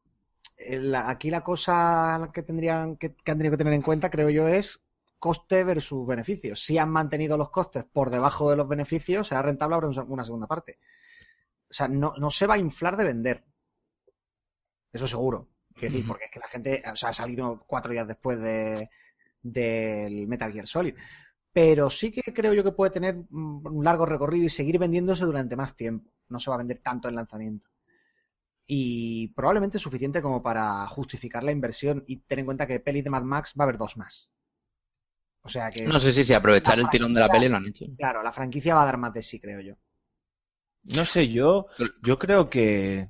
el- aquí la cosa que tendrían que, que han tenido que tener en cuenta, creo yo, es coste versus beneficio. Si han mantenido los costes por debajo de los beneficios, será rentable una una segunda parte. O sea, no, no se va a inflar de vender. Eso seguro. Quiero decir, porque es que la gente, o sea, ha salido cuatro días después de, del Metal Gear Solid. Pero sí que creo yo que puede tener un largo recorrido y seguir vendiéndose durante más tiempo. No se va a vender tanto en lanzamiento. Y probablemente suficiente como para justificar la inversión y tener en cuenta que pelis de Mad Max va a haber dos más. O sea que, No sé si, si aprovechar el tirón de la peli lo han hecho. claro, la franquicia va a dar más de sí, creo yo. No sé, yo, yo creo que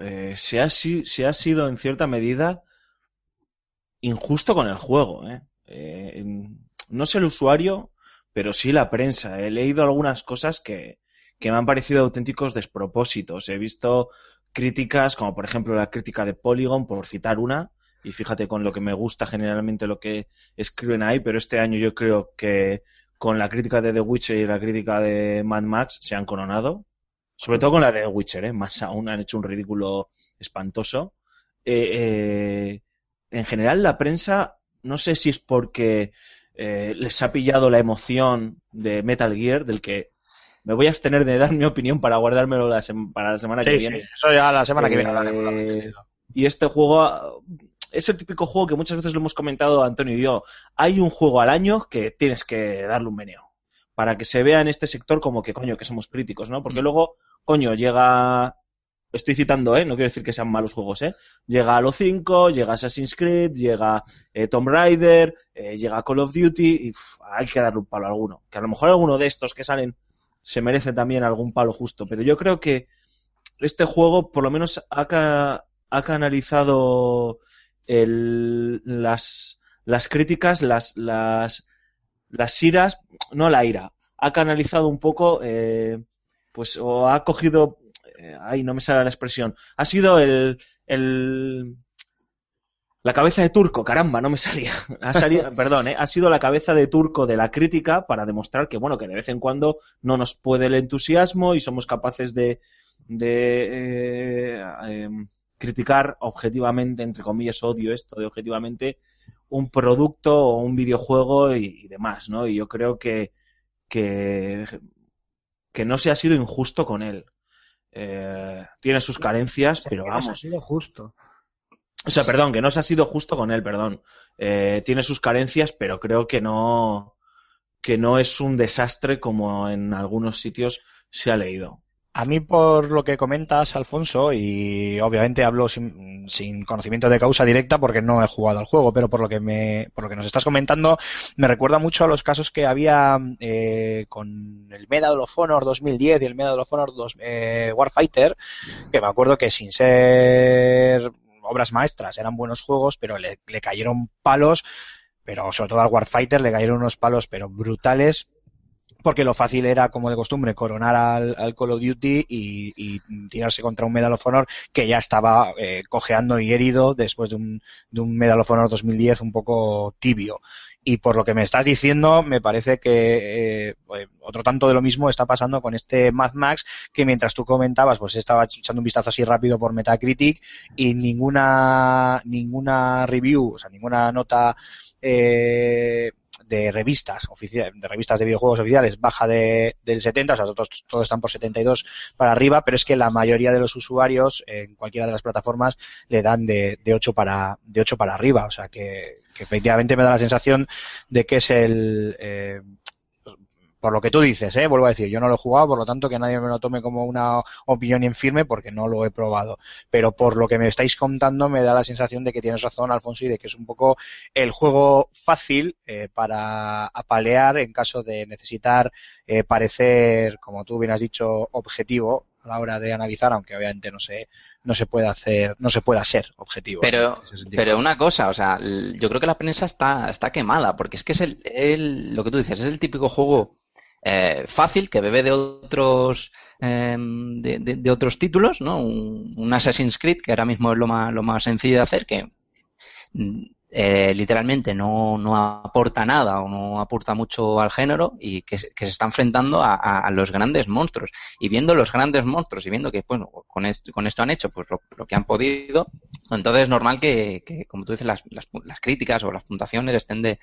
eh, se, ha, sido en cierta medida injusto con el juego. ¿eh? Eh, no sé el usuario, pero sí la prensa. He leído algunas cosas que, que me han parecido auténticos despropósitos. He visto críticas, como por ejemplo la crítica de Polygon, por citar una, y fíjate con lo que me gusta generalmente lo que escriben ahí, pero este año yo creo que con la crítica de The Witcher y la crítica de Mad Max se han coronado. Sobre todo con la de Witcher, ¿eh? más aún han hecho un ridículo espantoso. Eh, eh, en general, la prensa, no sé si es porque eh, les ha pillado la emoción de Metal Gear, del que me voy a abstener de dar mi opinión para guardármelo la para la semana que viene. sí, eso ya la semana que Eh, viene hablaremos. Y este juego es el típico juego que muchas veces lo hemos comentado Antonio y yo. Hay un juego al año que tienes que darle un meneo para que se vea en este sector como que coño que somos críticos, ¿no? Porque Mm. luego, coño, llega estoy citando, ¿eh? No quiero decir que sean malos juegos, ¿eh? Llega Halo 5, llega Assassin's Creed, llega eh, Tomb Raider, eh, llega Call of Duty y hay que darle un palo a alguno. Que a lo mejor alguno de estos que salen se merece también algún palo justo, pero yo creo que este juego por lo menos ha canalizado el- las, las críticas, las, las, las iras, no la ira, ha canalizado un poco, eh, pues, o ha cogido, eh, ay, no me sale la expresión, ha sido el, el, la cabeza de turco, caramba, no me salía. Ha salido, perdón, ¿eh? ha sido la cabeza de turco de la crítica para demostrar que, bueno, que de vez en cuando no nos puede el entusiasmo y somos capaces de, de eh, em, criticar objetivamente, entre comillas, odio esto de objetivamente, un producto o un videojuego y, y demás, ¿no? Y yo creo que, que, que no se ha sido injusto con él. Eh, tiene sus carencias, pero Que no se ha vamos. sido justo. O sea, perdón, que no se ha sido justo con él, perdón. Eh, tiene sus carencias, pero creo que no, que no es un desastre como en algunos sitios se ha leído. A mí, por lo que comentas, Alfonso, y obviamente hablo sin, sin conocimiento de causa directa porque no he jugado al juego, pero por lo que me, por lo que nos estás comentando, me recuerda mucho a los casos que había eh, con el Medal of Honor 2010 y el Medal of Honor 2, eh, Warfighter, que me acuerdo que sin ser obras maestras eran buenos juegos, pero le, le cayeron palos, pero sobre todo al Warfighter le cayeron unos palos, pero brutales porque lo fácil era, como de costumbre, coronar al, al Call of Duty y, tirarse contra un Medal of Honor que ya estaba eh, cojeando y herido después de un, de un Medal of Honor 2010 un poco tibio. Y por lo que me estás diciendo, me parece que eh, eh, otro tanto de lo mismo está pasando con este Mad Max, que mientras tú comentabas, pues estaba echando un vistazo así rápido por Metacritic y ninguna, ninguna review, o sea, ninguna nota eh, de revistas oficia- de revistas de videojuegos oficiales baja de, del 70, o sea, todos, todos están por 72 para arriba, pero es que la mayoría de los usuarios en cualquiera de las plataformas le dan de, de 8 para de 8 para arriba, o sea que, que efectivamente me da la sensación de que es el eh, por lo que tú dices, ¿eh? vuelvo a decir, yo no lo he jugado, por lo tanto que nadie me lo tome como una opinión en firme porque no lo he probado. Pero por lo que me estáis contando me da la sensación de que tienes razón, Alfonso, y de que es un poco el juego fácil eh, para apalear en caso de necesitar eh, parecer, como tú bien has dicho, objetivo a la hora de analizar, aunque obviamente no se, no se puede hacer, no se pueda ser objetivo. Pero, pero una cosa, o sea, yo creo que la prensa está, está quemada, porque es que es el, el- lo que tú dices, es el típico juego eh, fácil que bebe de otros eh, de, otros títulos, ¿no? Un, un Assassin's Creed que ahora mismo es lo más, lo más sencillo de hacer, que mm, eh, literalmente no, no aporta nada o no aporta mucho al género y que, que se está enfrentando a, los grandes monstruos. Y viendo los grandes monstruos y viendo que, bueno, con esto, con esto han hecho pues lo, que han podido, entonces es normal que, que, como tú dices, las, las, las críticas o las puntuaciones estén de,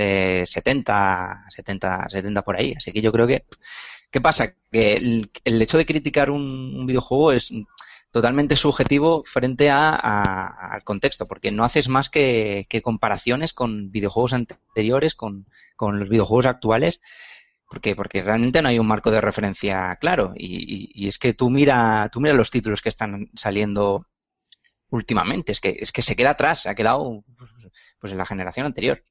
de 70, 70, 70 por ahí. Así que yo creo que, ¿qué pasa? Que el, hecho de criticar un, un videojuego es totalmente subjetivo frente a, a- al contexto, porque no haces más que, comparaciones con videojuegos anteriores, con, los videojuegos actuales, porque, realmente no hay un marco de referencia claro. Y, es que tú mira, tú mira los títulos que están saliendo últimamente, es que, es que se queda atrás, se ha quedado pues, pues en la generación anterior.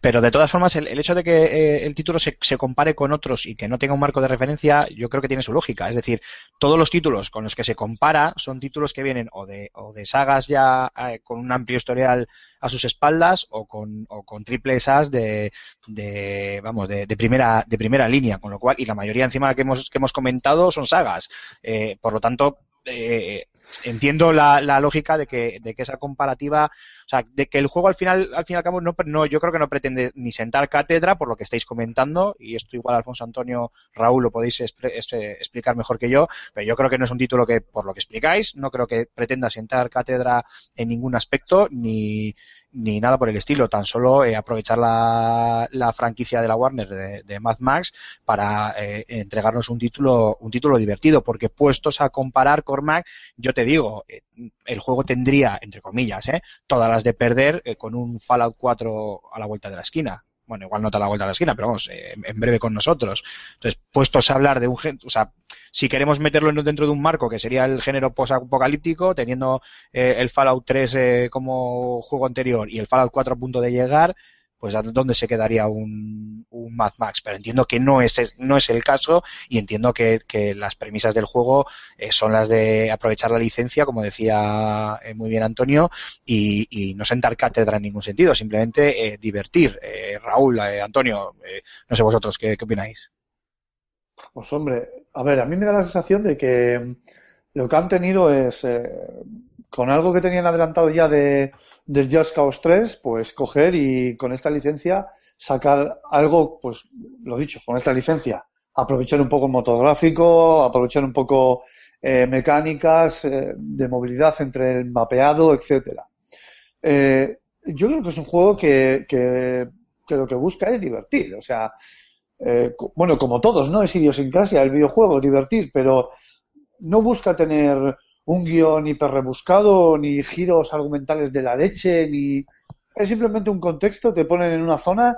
Pero de todas formas, el, el hecho de que eh, el título se, se compare con otros y que no tenga un marco de referencia, yo creo que tiene su lógica. Es decir, todos los títulos con los que se compara son títulos que vienen o de, o de sagas ya eh, con un amplio historial a sus espaldas o con, o con triples As de, de vamos, de, de primera, de primera línea, con lo cual, y la mayoría encima que hemos, que hemos comentado son sagas. Eh, por lo tanto, eh, entiendo la, la lógica de que, de que esa comparativa, o sea, de que el juego al final, al fin y al cabo, no, no, yo creo que no pretende ni sentar cátedra por lo que estáis comentando, y esto igual Alfonso Antonio, Raúl lo podéis expre- es- eh, explicar mejor que yo, pero yo creo que no es un título que, por lo que explicáis, no creo que pretenda sentar cátedra en ningún aspecto, ni, ni nada por el estilo, tan solo eh, aprovechar la, la franquicia de la Warner de, de Mad Max para eh, entregarnos un título, un título divertido, porque puestos a comparar Cormac, yo te digo, eh, el juego tendría, entre comillas, eh, todas las de perder eh, con un Fallout 4 a la vuelta de la esquina. Bueno, igual no a la vuelta de la esquina, pero vamos, eh, en breve con nosotros. Entonces, puestos a hablar de un o sea, si queremos meterlo en- dentro de un marco que sería el género post-apocalíptico, teniendo eh, el Fallout 3 eh, como juego anterior y el Fallout 4 a punto de llegar, pues ¿a dónde se quedaría un, un Mad Max? Pero entiendo que no es, no es el caso y entiendo que, que las premisas del juego eh, son las de aprovechar la licencia, como decía eh, muy bien Antonio, y, no sentar cátedra en ningún sentido, simplemente eh, divertir. Raúl, Antonio, no sé vosotros, ¿qué, qué opináis? Pues hombre, a ver, a mí me da la sensación de que lo que han tenido es, con algo que tenían adelantado ya de, del Just Cause 3, pues coger y con esta licencia sacar algo, pues lo dicho, con esta licencia, aprovechar un poco el motográfico, aprovechar un poco eh, mecánicas eh, de movilidad entre el mapeado, etcétera. Eh, yo creo que es un juego que, que, que lo que busca es divertir, o sea, bueno, como todos, ¿no? Es idiosincrasia el videojuego, divertir, pero no busca tener un guion hiper rebuscado, ni giros argumentales de la leche, ni... Es simplemente un contexto, te ponen en una zona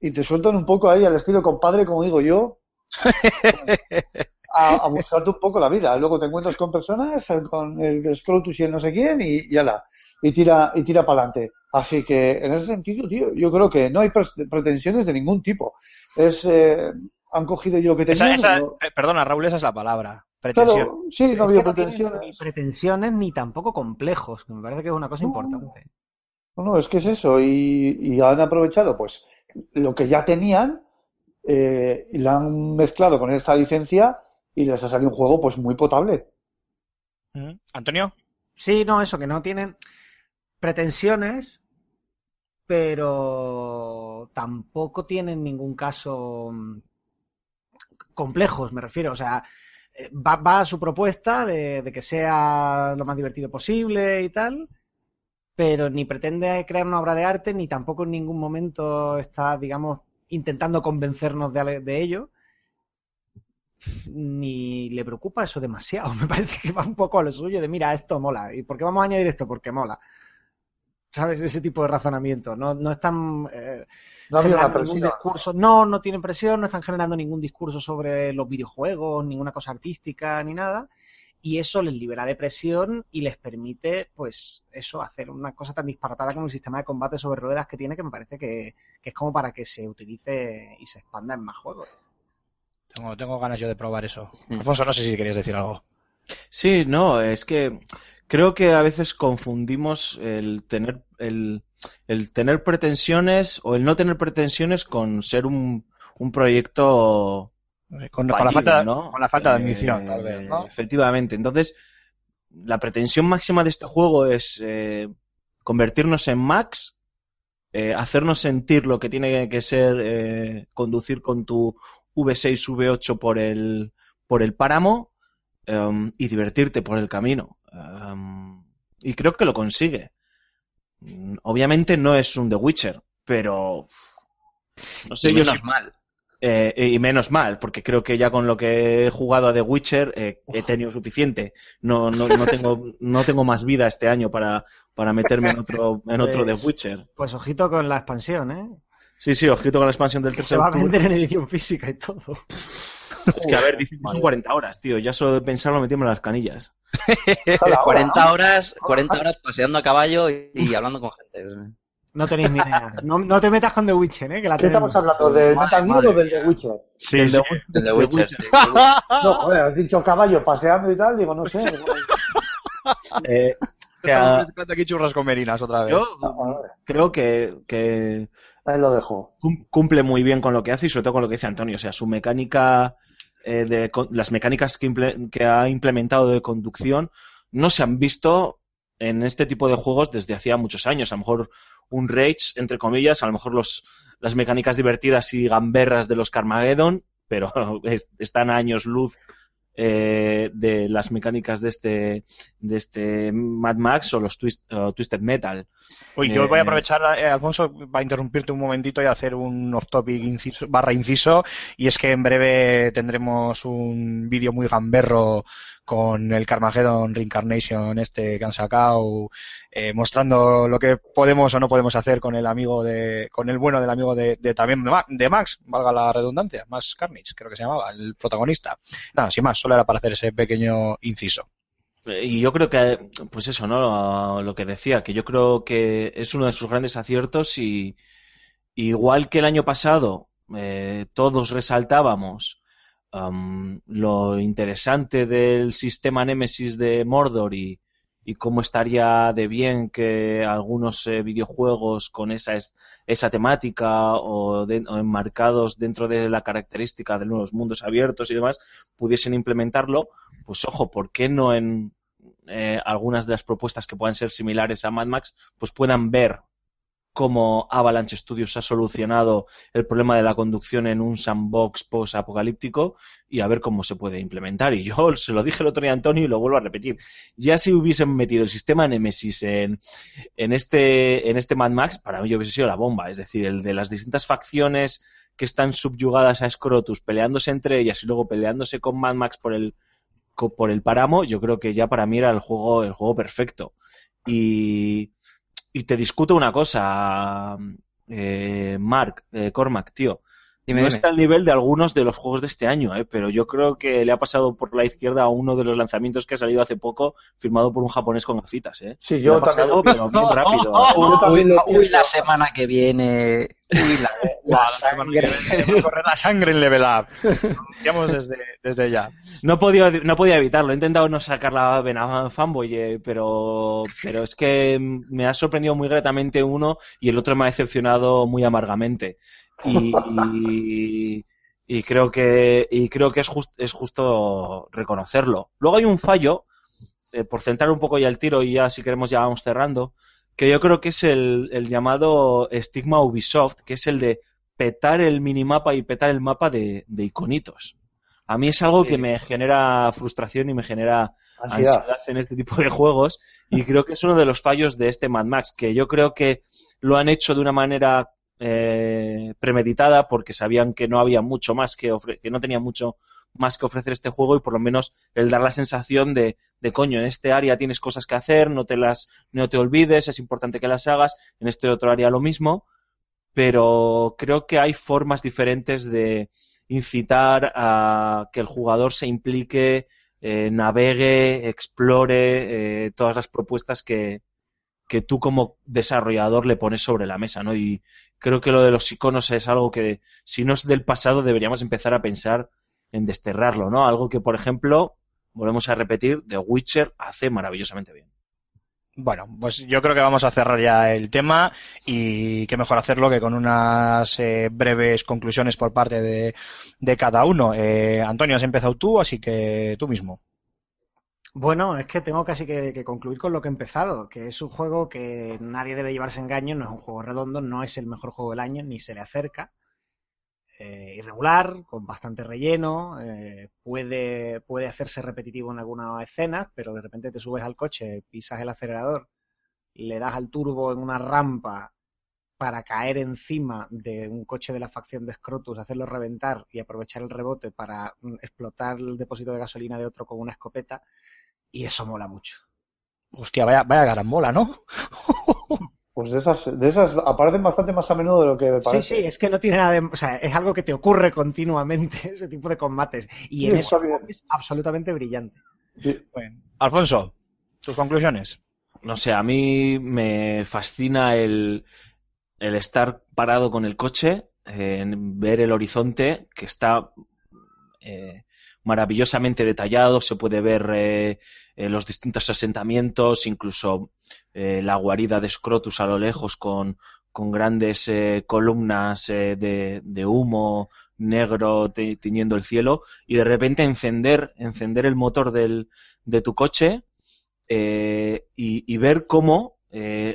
y te sueltan un poco ahí al estilo compadre, como digo yo, a, a buscarte un poco la vida. Luego te encuentras con personas, con el Scrotus y el no sé quién, y, y ala, y tira, y tira para adelante. Así que, en ese sentido, tío, yo creo que no hay pretensiones de ningún tipo. Es, eh, han cogido yo lo que tenían. esa- eh, perdona, Raúl, esa es la palabra. Pretensión. Claro, sí, no Es había que no ni pretensiones. pretensiones ni tampoco complejos, que me parece que es una cosa No. importante. No, no, es que es eso. Y, y han aprovechado, pues, lo que ya tenían eh, y lo han mezclado con esta licencia y les ha salido un juego, pues, muy potable. Mm. Antonio. Sí, no, eso, que no tienen pretensiones, pero tampoco tienen ningún caso mm, complejos, me refiero. O sea, va, va a su propuesta de, de que sea lo más divertido posible y tal, pero ni pretende crear una obra de arte, ni tampoco en ningún momento está, digamos, intentando convencernos de, ello. Ni le preocupa eso demasiado. Me parece que va un poco a lo suyo de, mira, esto mola. ¿Y por qué vamos a añadir esto? Porque mola. ¿sabes? Ese tipo de razonamiento. No, no están eh, No había una generando ningún presión. discurso. No, no tienen presión, no están generando ningún discurso sobre los videojuegos, ninguna cosa artística ni nada. Y eso les libera de presión y les permite, pues, eso, hacer una cosa tan disparatada como el sistema de combate sobre ruedas que tiene, que me parece que, que es como para que se utilice y se expanda en más juegos. Tengo, tengo ganas yo de probar eso. Mm. Alfonso, no sé si querías decir algo. Sí, no, es que creo que a veces confundimos el tener el, el tener pretensiones o el no tener pretensiones con ser un, un proyecto Con, con la falta, ¿no? con la falta de Eh, ambición, tal vez, ¿no? Efectivamente. Entonces, la pretensión máxima de este juego es eh, convertirnos en Max, eh, hacernos sentir lo que tiene que ser eh, conducir con tu V6, V8 por el, por el páramo em, y divertirte por el camino. Y creo que lo consigue. Mm, Obviamente no es un The Witcher, pero no sé y yo menos si mal. eh, y menos mal, porque creo que ya con lo que he jugado a The Witcher eh, he tenido suficiente. No, no, no tengo, no tengo más vida este año para, para meterme en otro, en otro The Pues- Witcher. Pues ojito con la expansión, ¿eh? Sí, sí, ojito con la expansión del Se tercer va a vender en edición física y todo. Es que a ver, dicen que son 40 horas, tío. Ya solo de pensarlo metimos las canillas. Cada hora, 40 ¿no? horas, 40 horas paseando a caballo y, y hablando con gente. No tenéis ni idea. No, no te metas con The Witcher, ¿eh? Que la ¿Qué tenemos. estamos hablando? ¿Del Metal Gear o del. The Witcher? Sí, El sí. The- Witcher. sí. No, joder, has dicho caballo paseando y tal, digo, no sé. Eh, a- Estamos aquí churras con merinas otra vez. yo Joder, creo que, que Ahí lo dejo. cum- cumple muy bien con lo que hace y sobre todo con lo que dice Antonio. O sea, su mecánica, eh, de, las mecánicas que, ha implementado de conducción no se han visto en este tipo de juegos desde hacía muchos años. A lo mejor un Rage, entre comillas, a lo mejor los, las mecánicas divertidas y gamberras de los Carmageddon, pero es- están a años luz eh, de las mecánicas de este, de este Mad Max o los Twist- Twisted Metal. Uy, yo Eh, voy a aprovechar, eh, Alfonso, para interrumpirte un momentito y hacer un off-topic inciso, barra inciso, y es que en breve tendremos un vídeo muy gamberro con el Carmageddon Reincarnation este que han sacado, eh, mostrando lo que podemos o no podemos hacer con el amigo de, con el bueno del amigo de, también de Ma- de Max, valga la redundancia, Max Carnage, creo que se llamaba, el protagonista. Nada, sin más, solo era para hacer ese pequeño inciso. Y yo creo que, pues eso, ¿no? Lo que decía, que yo creo que es uno de sus grandes aciertos y igual que el año pasado eh, todos resaltábamos lo interesante del sistema Nemesis de Mordor y, y cómo estaría de bien que algunos eh, videojuegos con esa, es- esa temática o enmarcados dentro de la característica de los mundos abiertos y demás pudiesen implementarlo, pues ojo, ¿por qué no en eh, algunas de las propuestas que puedan ser similares a Mad Max, pues puedan ver cómo Avalanche Studios ha solucionado el problema de la conducción en un sandbox post-apocalíptico y a ver cómo se puede implementar. Y yo se lo dije el otro día a Antonio y lo vuelvo a repetir. Ya si hubiesen metido el sistema Nemesis en, en, este, en este Mad Max, para mí hubiese sido la bomba. Es decir, el de las distintas facciones que están subyugadas a Scrotus peleándose entre ellas y luego peleándose con Mad Max por el, por el páramo, yo creo que ya para mí era el juego, el juego perfecto. Y, y te discuto una cosa, eh, Mark, eh, Cormac, tío. Dime, no dime. está al nivel de algunos de los juegos de este año, eh, pero yo creo que le ha pasado por la izquierda a uno de los lanzamientos que ha salido hace poco, firmado por un japonés con gafitas. Eh. Sí, Le yo ha pasado, también. pero bien rápido. Uy, uy, la semana que viene. Uy, la, la sangre. correr la sangre en Level Up. Anunciamos desde, desde ya. No podía, no podía evitarlo. He intentado no sacar la vena fanboy, eh, pero, pero es que me ha sorprendido muy gratamente uno y el otro me ha decepcionado muy amargamente. Y, y, y creo que, y creo que es, just- es justo reconocerlo. Luego hay un fallo, eh, por centrar un poco ya el tiro y ya si queremos ya vamos cerrando, que yo creo que es el, el llamado estigma Ubisoft, que es el de petar el minimapa y petar el mapa de, de iconitos. A mí es algo Sí. que me genera frustración y me genera Ansiedad. ansiedad en este tipo de juegos y creo que es uno de los fallos de este Mad Max, que yo creo que lo han hecho de una manera eh, premeditada porque sabían que no había mucho más que ofre- que no tenía mucho más que ofrecer este juego y por lo menos el dar la sensación de, de coño, en este área tienes cosas que hacer, no te las, no te olvides, es importante que las hagas, en este otro área lo mismo, pero creo que hay formas diferentes de incitar a que el jugador se implique, eh, navegue, explore eh, todas las propuestas que, que tú como desarrollador le pones sobre la mesa, ¿no? Y creo que lo de los iconos es algo que, si no es del pasado, deberíamos empezar a pensar en desterrarlo, ¿no? Algo que, por ejemplo, volvemos a repetir, The Witcher hace maravillosamente bien. Bueno, pues yo creo que vamos a cerrar ya el tema y qué mejor hacerlo que con unas eh, breves conclusiones por parte de, cada uno. Eh, Antonio, has empezado tú, así que tú mismo. Bueno, es que tengo casi que, que concluir con lo que he empezado, que es un juego que nadie debe llevarse engaño, no es un juego redondo, no es el mejor juego del año, ni se le acerca. Eh, irregular, con bastante relleno, eh, puede, puede hacerse repetitivo en algunas escenas, pero de repente te subes al coche, pisas el acelerador, le das al turbo en una rampa para caer encima de un coche de la facción de Scrotus, hacerlo reventar y aprovechar el rebote para mm, explotar el depósito de gasolina de otro con una escopeta, y eso mola mucho. Hostia, vaya, vaya carambola, ¿no? Pues de esas, de esas aparecen bastante más a menudo de lo que me Sí, parece. sí, es que no tiene nada de... O sea, es algo que te ocurre continuamente, ese tipo de combates. Y en Sí, eso bien. es absolutamente brillante. Sí. Alfonso, tus conclusiones. No sé, a mí me fascina el, el estar parado con el coche, eh, en ver el horizonte que está eh, maravillosamente detallado, se puede ver eh, eh, los distintos asentamientos, incluso eh, la guarida de Scrotus a lo lejos con, con grandes columnas de, de humo negro tiñendo el cielo y de repente encender, encender el motor del, de tu coche y, ver cómo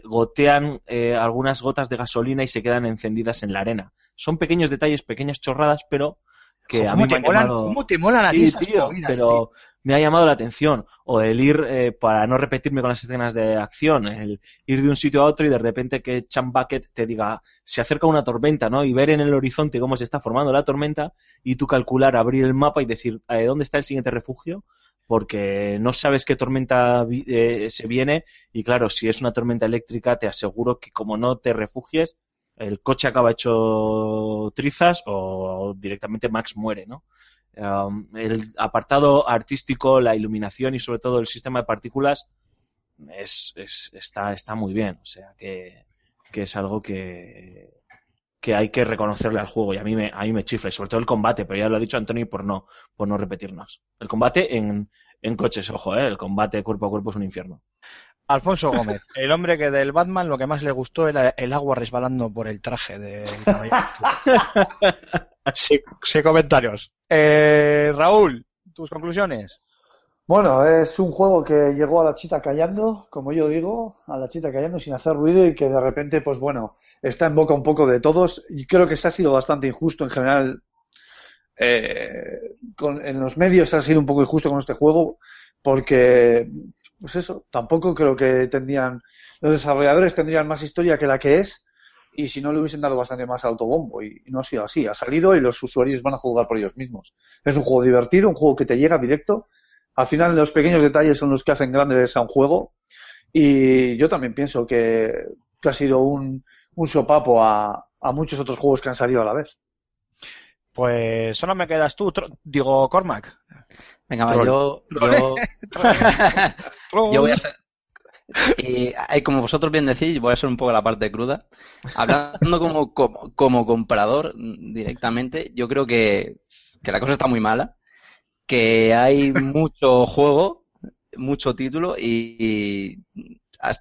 gotean algunas gotas de gasolina y se quedan encendidas en la arena. Son pequeños detalles, pequeñas chorradas, pero que a ¿Cómo mí te me molan- llamado- cómo te molan a ti Sí, tío, movidas, pero tío? me ha llamado la atención. O el ir, eh, para no repetirme con las escenas de acción, el ir de un sitio a otro y de repente que Chan Bucket te diga, se acerca una tormenta, ¿no? Y ver en el horizonte cómo se está formando la tormenta y tú calcular, abrir el mapa y decir, eh, ¿dónde está el siguiente refugio? Porque no sabes qué tormenta eh, se viene y claro, si es una tormenta eléctrica, te aseguro que como no te refugies, el coche acaba hecho trizas o directamente Max muere, ¿no? Um, el apartado artístico, la iluminación y sobre todo el sistema de partículas es, es- está, está muy bien. O sea que, que es algo que, que hay que reconocerle al juego y a mí me, a me chifla. Y sobre todo el combate, pero ya lo ha dicho Antonio por no, por no repetirnos. El combate en, en coches, ojo, ¿eh? el combate cuerpo a cuerpo es un infierno. Alfonso Gómez, el hombre que del Batman lo que más le gustó era el agua resbalando por el traje del caballero. sí, sí, comentarios. Eh, Raúl, tus conclusiones. Bueno, es un juego que llegó a la chita callando, como yo digo, a la chita callando sin hacer ruido y que de repente, pues bueno, está en boca un poco de todos y creo que se ha sido bastante injusto en general. eh, con- en los medios se ha sido un poco injusto con este juego porque, pues eso, tampoco creo que tendrían, los desarrolladores tendrían más historia que la que es y si no le hubiesen dado bastante más autobombo y, no ha sido así, ha salido y los usuarios van a jugar por ellos mismos. Es un juego divertido, un juego que te llega directo al final los pequeños detalles son los que hacen grandes a un juego y yo también pienso que, ha sido un, sopapo a, a muchos otros juegos que han salido a la vez. Pues solo me quedas tú, digo Cormac. Venga, va, Troll. yo, yo, yo voy a ser, y como vosotros bien decís, voy a ser un poco la parte cruda. Hablando como, como, como comprador directamente, yo creo que, que la cosa está muy mala, que hay mucho juego, mucho título y, y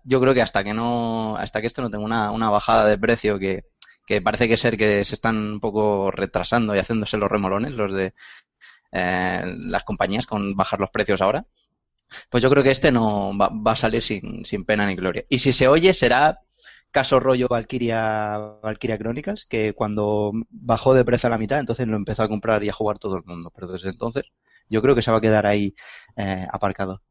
yo creo que hasta que no, hasta que esto no tenga una, una bajada de precio que, que parece que ser que se están un poco retrasando y haciéndose los remolones, los de las compañías con bajar los precios ahora. Pues yo creo que este no va, va a salir sin, sin pena ni gloria. Y si se oye, será caso rollo Valkyria, Valkyria Chronicles, que cuando bajó de precio a la mitad, entonces lo empezó a comprar y a jugar todo el mundo. Pero desde entonces, yo creo que se va a quedar ahí eh, aparcado.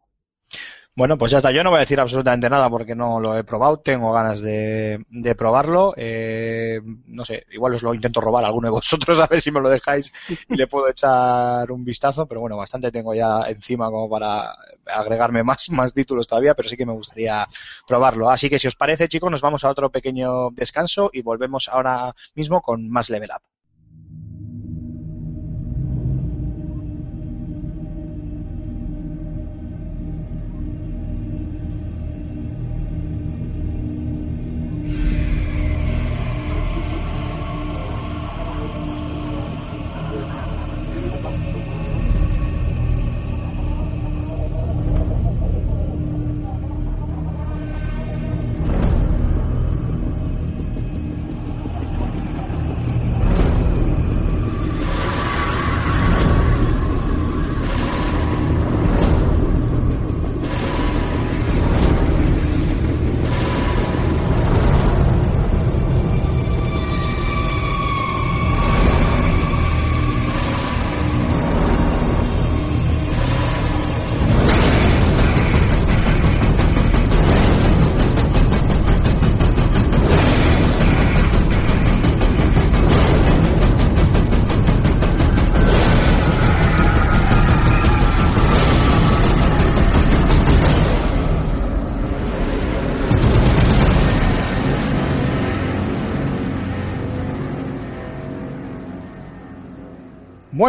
Bueno, pues ya está. Yo no voy a decir absolutamente nada porque no lo he probado. Tengo ganas de, de probarlo. Eh, no sé, igual os lo intento robar a alguno de vosotros a ver si me lo dejáis y le puedo echar un vistazo. Pero bueno, bastante tengo ya encima como para agregarme más, más títulos todavía, pero sí que me gustaría probarlo. Así que si os parece, chicos, nos vamos a otro pequeño descanso y volvemos ahora mismo con más level up.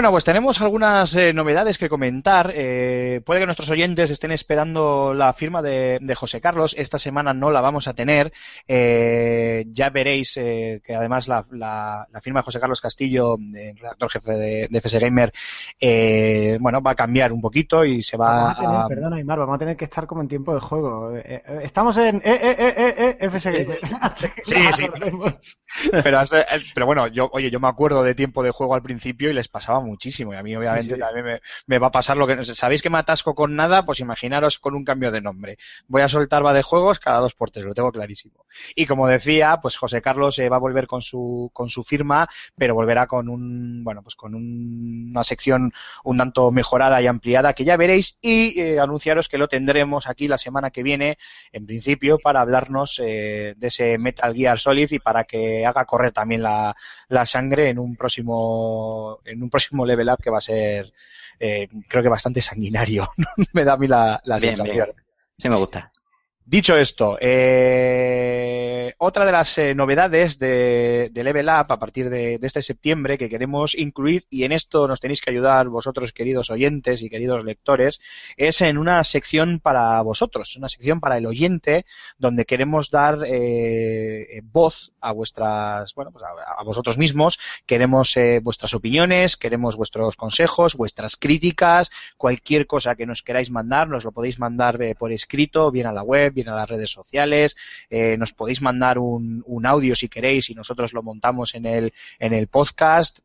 Bueno, pues tenemos algunas eh, novedades que comentar. Eh, puede que nuestros oyentes estén esperando la firma de, de José Carlos. Esta semana no la vamos a tener. Eh, ya veréis eh, que además la, la- la firma de José Carlos Castillo, redactor jefe de, de FS Gamer, eh, bueno, va a cambiar un poquito y se va Vamos a tener, a... perdona, Aymar, vamos a tener que estar como en tiempo de juego. Estamos en eh, eh, eh, FS Gamer. Sí, sí. pero, pero bueno, yo, oye, yo me acuerdo de tiempo de juego al principio y les pasaba muchísimo. Y a mí, obviamente, sí. también me, me va a pasar lo que. ¿Sabéis que me atasco con nada? Pues imaginaros con un cambio de nombre. Voy a soltar va de juegos cada dos por tres, lo tengo clarísimo. Y como decía, pues José Carlos eh, va a volver con su, con su firma, pero volverá con un, bueno, pues con un- una sección un tanto mejorada y ampliada que ya veréis y eh, anunciaros que lo tendremos aquí la semana que viene, en principio, para hablarnos eh, de ese Metal Gear Solid y para que haga correr también la, la sangre en un próximo, en un próximo level up que va a ser, eh, creo que bastante sanguinario. Me da a mí la, la Bien, sensación. bien. Sí me gusta. Dicho esto, eh, otra de las eh, novedades de, de Level Up a partir de, este septiembre que queremos incluir, y en esto nos tenéis que ayudar vosotros, queridos oyentes y queridos lectores, es en una sección para vosotros, una sección para el oyente, donde queremos dar eh, voz a vuestras, bueno, pues a, a vosotros mismos, queremos eh, vuestras opiniones, queremos vuestros consejos, vuestras críticas, cualquier cosa que nos queráis mandar, nos lo podéis mandar eh, por escrito, bien a la web, bien a las redes sociales, eh, nos podéis mandar un, un audio si queréis y nosotros lo montamos en el, en el podcast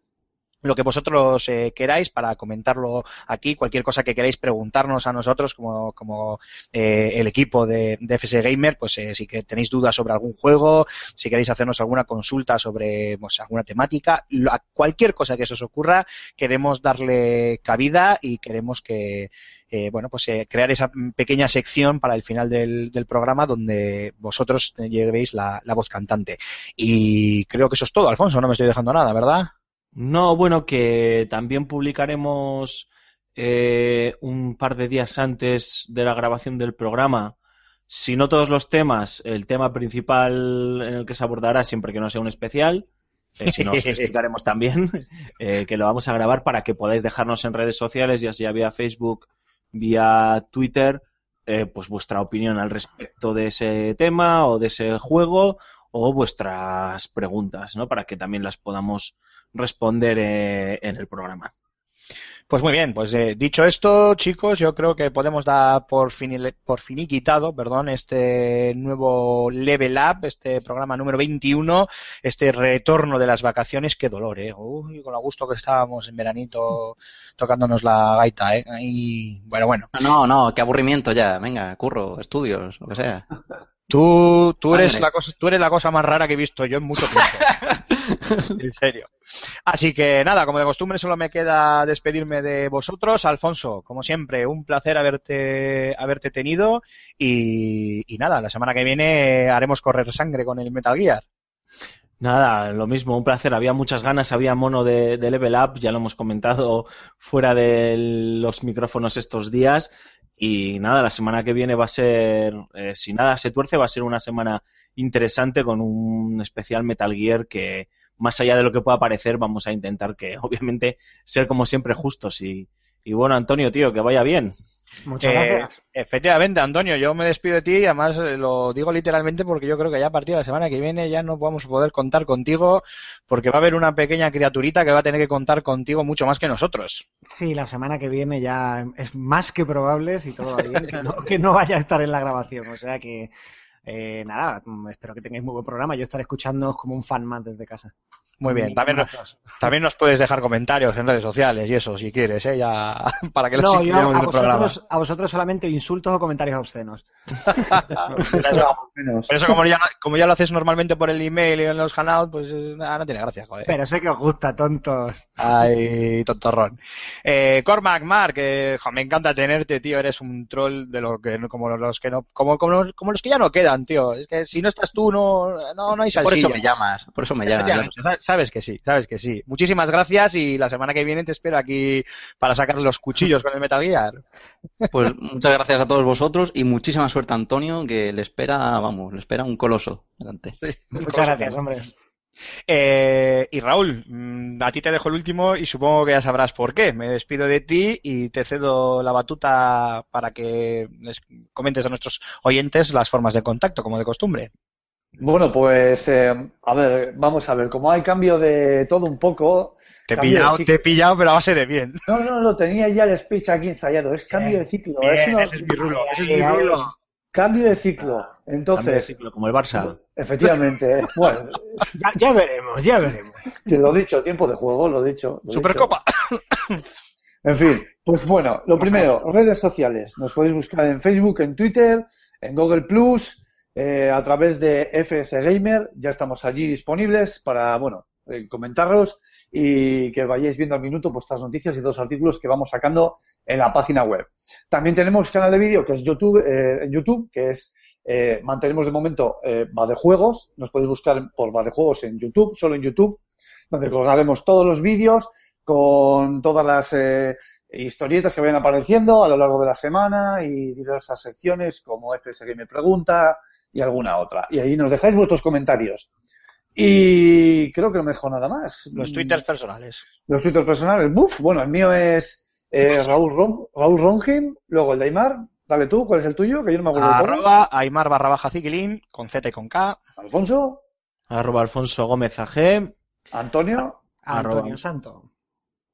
lo que vosotros eh, queráis para comentarlo aquí, cualquier cosa que queráis preguntarnos a nosotros como, como eh, el equipo de, de FS Gamer, pues eh, si que tenéis dudas sobre algún juego, si queréis hacernos alguna consulta sobre pues, alguna temática, cualquier cosa que se os ocurra, queremos darle cabida y queremos que, eh, bueno, pues eh, crear esa pequeña sección para el final del, del programa donde vosotros llevéis la, la voz cantante. Y creo que eso es todo, Alfonso, no me estoy dejando nada, ¿verdad? No, bueno, que también publicaremos eh, un par de días antes de la grabación del programa, si no todos los temas, el tema principal en el que se abordará, siempre que no sea un especial, eh, si no os explicaremos también, eh, que lo vamos a grabar para que podáis dejarnos en redes sociales, ya sea vía Facebook, vía Twitter, eh, pues vuestra opinión al respecto de ese tema o de ese juego o vuestras preguntas, ¿no? Para que también las podamos responder eh, en el programa. Pues muy bien, pues eh, dicho esto, chicos, yo creo que podemos dar por, finile- por finiquitado, perdón, este nuevo Level Up, este programa número 21, este retorno de las vacaciones, qué dolor, eh. Uy, con lo gusto que estábamos en veranito tocándonos la gaita, eh. Y bueno, bueno. No, no, qué aburrimiento ya. Venga, curro, estudios, lo que sea. Tú, tú, eres Madre. la cosa, tú eres la cosa más rara que he visto yo en mucho tiempo. en serio. Así que nada, como de costumbre solo me queda despedirme de vosotros. Alfonso, como siempre, un placer haberte, haberte tenido. Y, y nada, la semana que viene haremos correr sangre con el Metal Gear. Nada, lo mismo, un placer. Había muchas ganas, había mono de, de Level Up, ya lo hemos comentado fuera de los micrófonos estos días. Y nada, la semana que viene va a ser, eh, si nada se tuerce, va a ser una semana interesante con un especial Metal Gear que, más allá de lo que pueda parecer, vamos a intentar que, obviamente, ser como siempre justos. Y, y bueno, Antonio, tío, que vaya bien. Muchas Eh, gracias. efectivamente, Antonio, yo me despido de ti y además eh, lo digo literalmente porque yo creo que ya a partir de la semana que viene ya no vamos a poder contar contigo porque va a haber una pequeña criaturita que va a tener que contar contigo mucho más que nosotros. Sí, la semana que viene ya es más que probable, si todo va bien, que no, que no vaya a estar en la grabación. O sea que, eh, nada, espero que tengáis muy buen programa. Yo estaré escuchándoos como un fan más desde casa. Muy bien, también también nos puedes dejar comentarios en redes sociales y eso, si quieres, ¿eh? ya para que los No, yo a el programa. vosotros, a vosotros solamente insultos o comentarios obscenos. Por eso, como ya, como ya lo haces normalmente por el email y en los hangouts, pues eh, nada, no tiene gracia, joder. Pero sé que os gusta, tontos. Ay, tontorrón. Eh, Cormac, Mark, eh, jo, me encanta tenerte, tío. Eres un troll de lo que no- como los que no, como, como, los- como los que ya no quedan, tío. Es que si no estás tú, no, no, no hay Por salsilla. eso me llamas, por eso me llamas. Sabes que sí, sabes que sí. Muchísimas gracias y la semana que viene te espero aquí para sacar los cuchillos con el Metal Gear. Pues muchas gracias a todos vosotros y muchísima suerte a Antonio, que le espera, vamos, le espera un coloso delante. Muchas gracias, hombre. Eh, y Raúl, mm, a ti te dejo el último y supongo que ya sabrás por qué. Me despido de ti y te cedo la batuta para que les comentes a nuestros oyentes las formas de contacto, como de costumbre. Bueno, pues eh, a ver, vamos a ver, como hay cambio de todo un poco. Te he pillado, te he pillado, pero a base de bien. No, no, lo tenía ya el speech aquí ensayado, es cambio de ciclo, es una- ese es mi rulo, ese es mi rulo. cambio de ciclo. Cambio de Entonces, ciclo, como el Barça. efectivamente, bueno, Ya, ya veremos, ya veremos. que lo dicho, tiempo de juego, lo dicho. lo Supercopa. dicho. En fin, pues bueno, lo primero, redes sociales. Nos podéis buscar en Facebook, en Twitter, en Google Plus, eh, a través de FS Gamer. Ya estamos allí disponibles para, bueno, eh, comentaros y que vayáis viendo al minuto vuestras noticias y los artículos que vamos sacando en la página web. También tenemos canal de vídeo que es YouTube, eh, YouTube, que es eh, mantenemos de momento eh, Va de Juegos. Nos podéis buscar por Va de Juegos en YouTube, solo en YouTube, donde colgaremos todos los vídeos con todas las eh, historietas que vayan apareciendo a lo largo de la semana y diversas secciones como FS me pregunta y alguna otra. Y ahí nos dejáis vuestros comentarios. Y creo que no me dejo nada más. Los twitters personales. Los twitters personales. Buf, bueno, el mío es eh, Raúl, Ron, Raúl Ronjim, luego el de Aymar. Dale tú, ¿cuál es el tuyo? Que yo no me acuerdo de todo. Arroba Aymar barra baja Ziquilín, con Z y con K. Alfonso, Arroba Alfonso Gómez AG. Antonio, Antonio. Santo.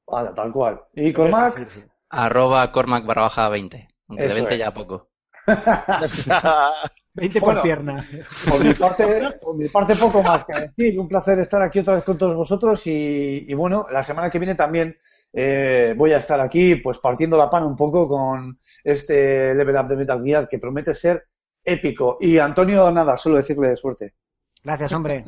vale, tal cual. Y Cormac, Arroba Cormac barra baja 20. Aunque Eso de 20 es. ya poco. 20 Bueno. por pierna. por mi parte, por mi parte poco más que decir. Un placer estar aquí otra vez con todos vosotros y, y bueno, la semana que viene también eh, voy a estar aquí pues partiendo la pana un poco con este level up de Metal Gear que promete ser épico. Y Antonio, nada, solo decirle suerte. Gracias, hombre.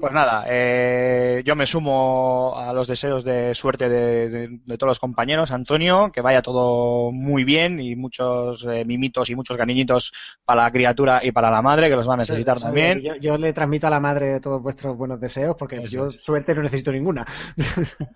Pues nada, eh, yo me sumo a los deseos de suerte de, de- de todos los compañeros. Antonio, que vaya todo muy bien y muchos eh, mimitos y muchos cariñitos para la criatura y para la madre, que los va a necesitar también. Yo, yo le transmito a la madre todos vuestros buenos deseos porque Eso yo suerte no necesito ninguna.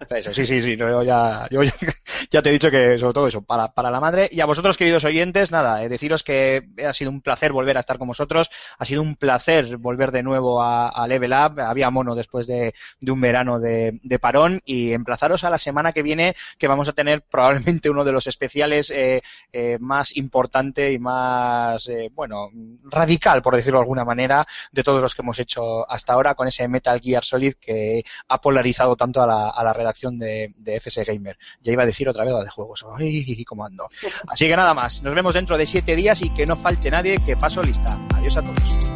Eso, sí, sí, sí. Yo ya, yo ya, ya te he dicho que sobre todo eso, para, para la madre. Y a vosotros, queridos oyentes, nada, eh, deciros que ha sido un placer volver a estar con vosotros. Ha sido un placer volver de nuevo a, a Level Había mono después de, de un verano de, de parón. Y emplazaros a la semana que viene, que vamos a tener probablemente uno de los especiales eh, eh, más importante y más, eh, bueno, radical, por decirlo de alguna manera, de todos los que hemos hecho hasta ahora con ese Metal Gear Solid que ha polarizado tanto a la, a la redacción de, de FS Gamer. Ya iba a decir otra vez la de juegos. Ay, cómo ando. Así que nada más. Nos vemos dentro de siete días y que no falte nadie que paso lista. Adiós a todos.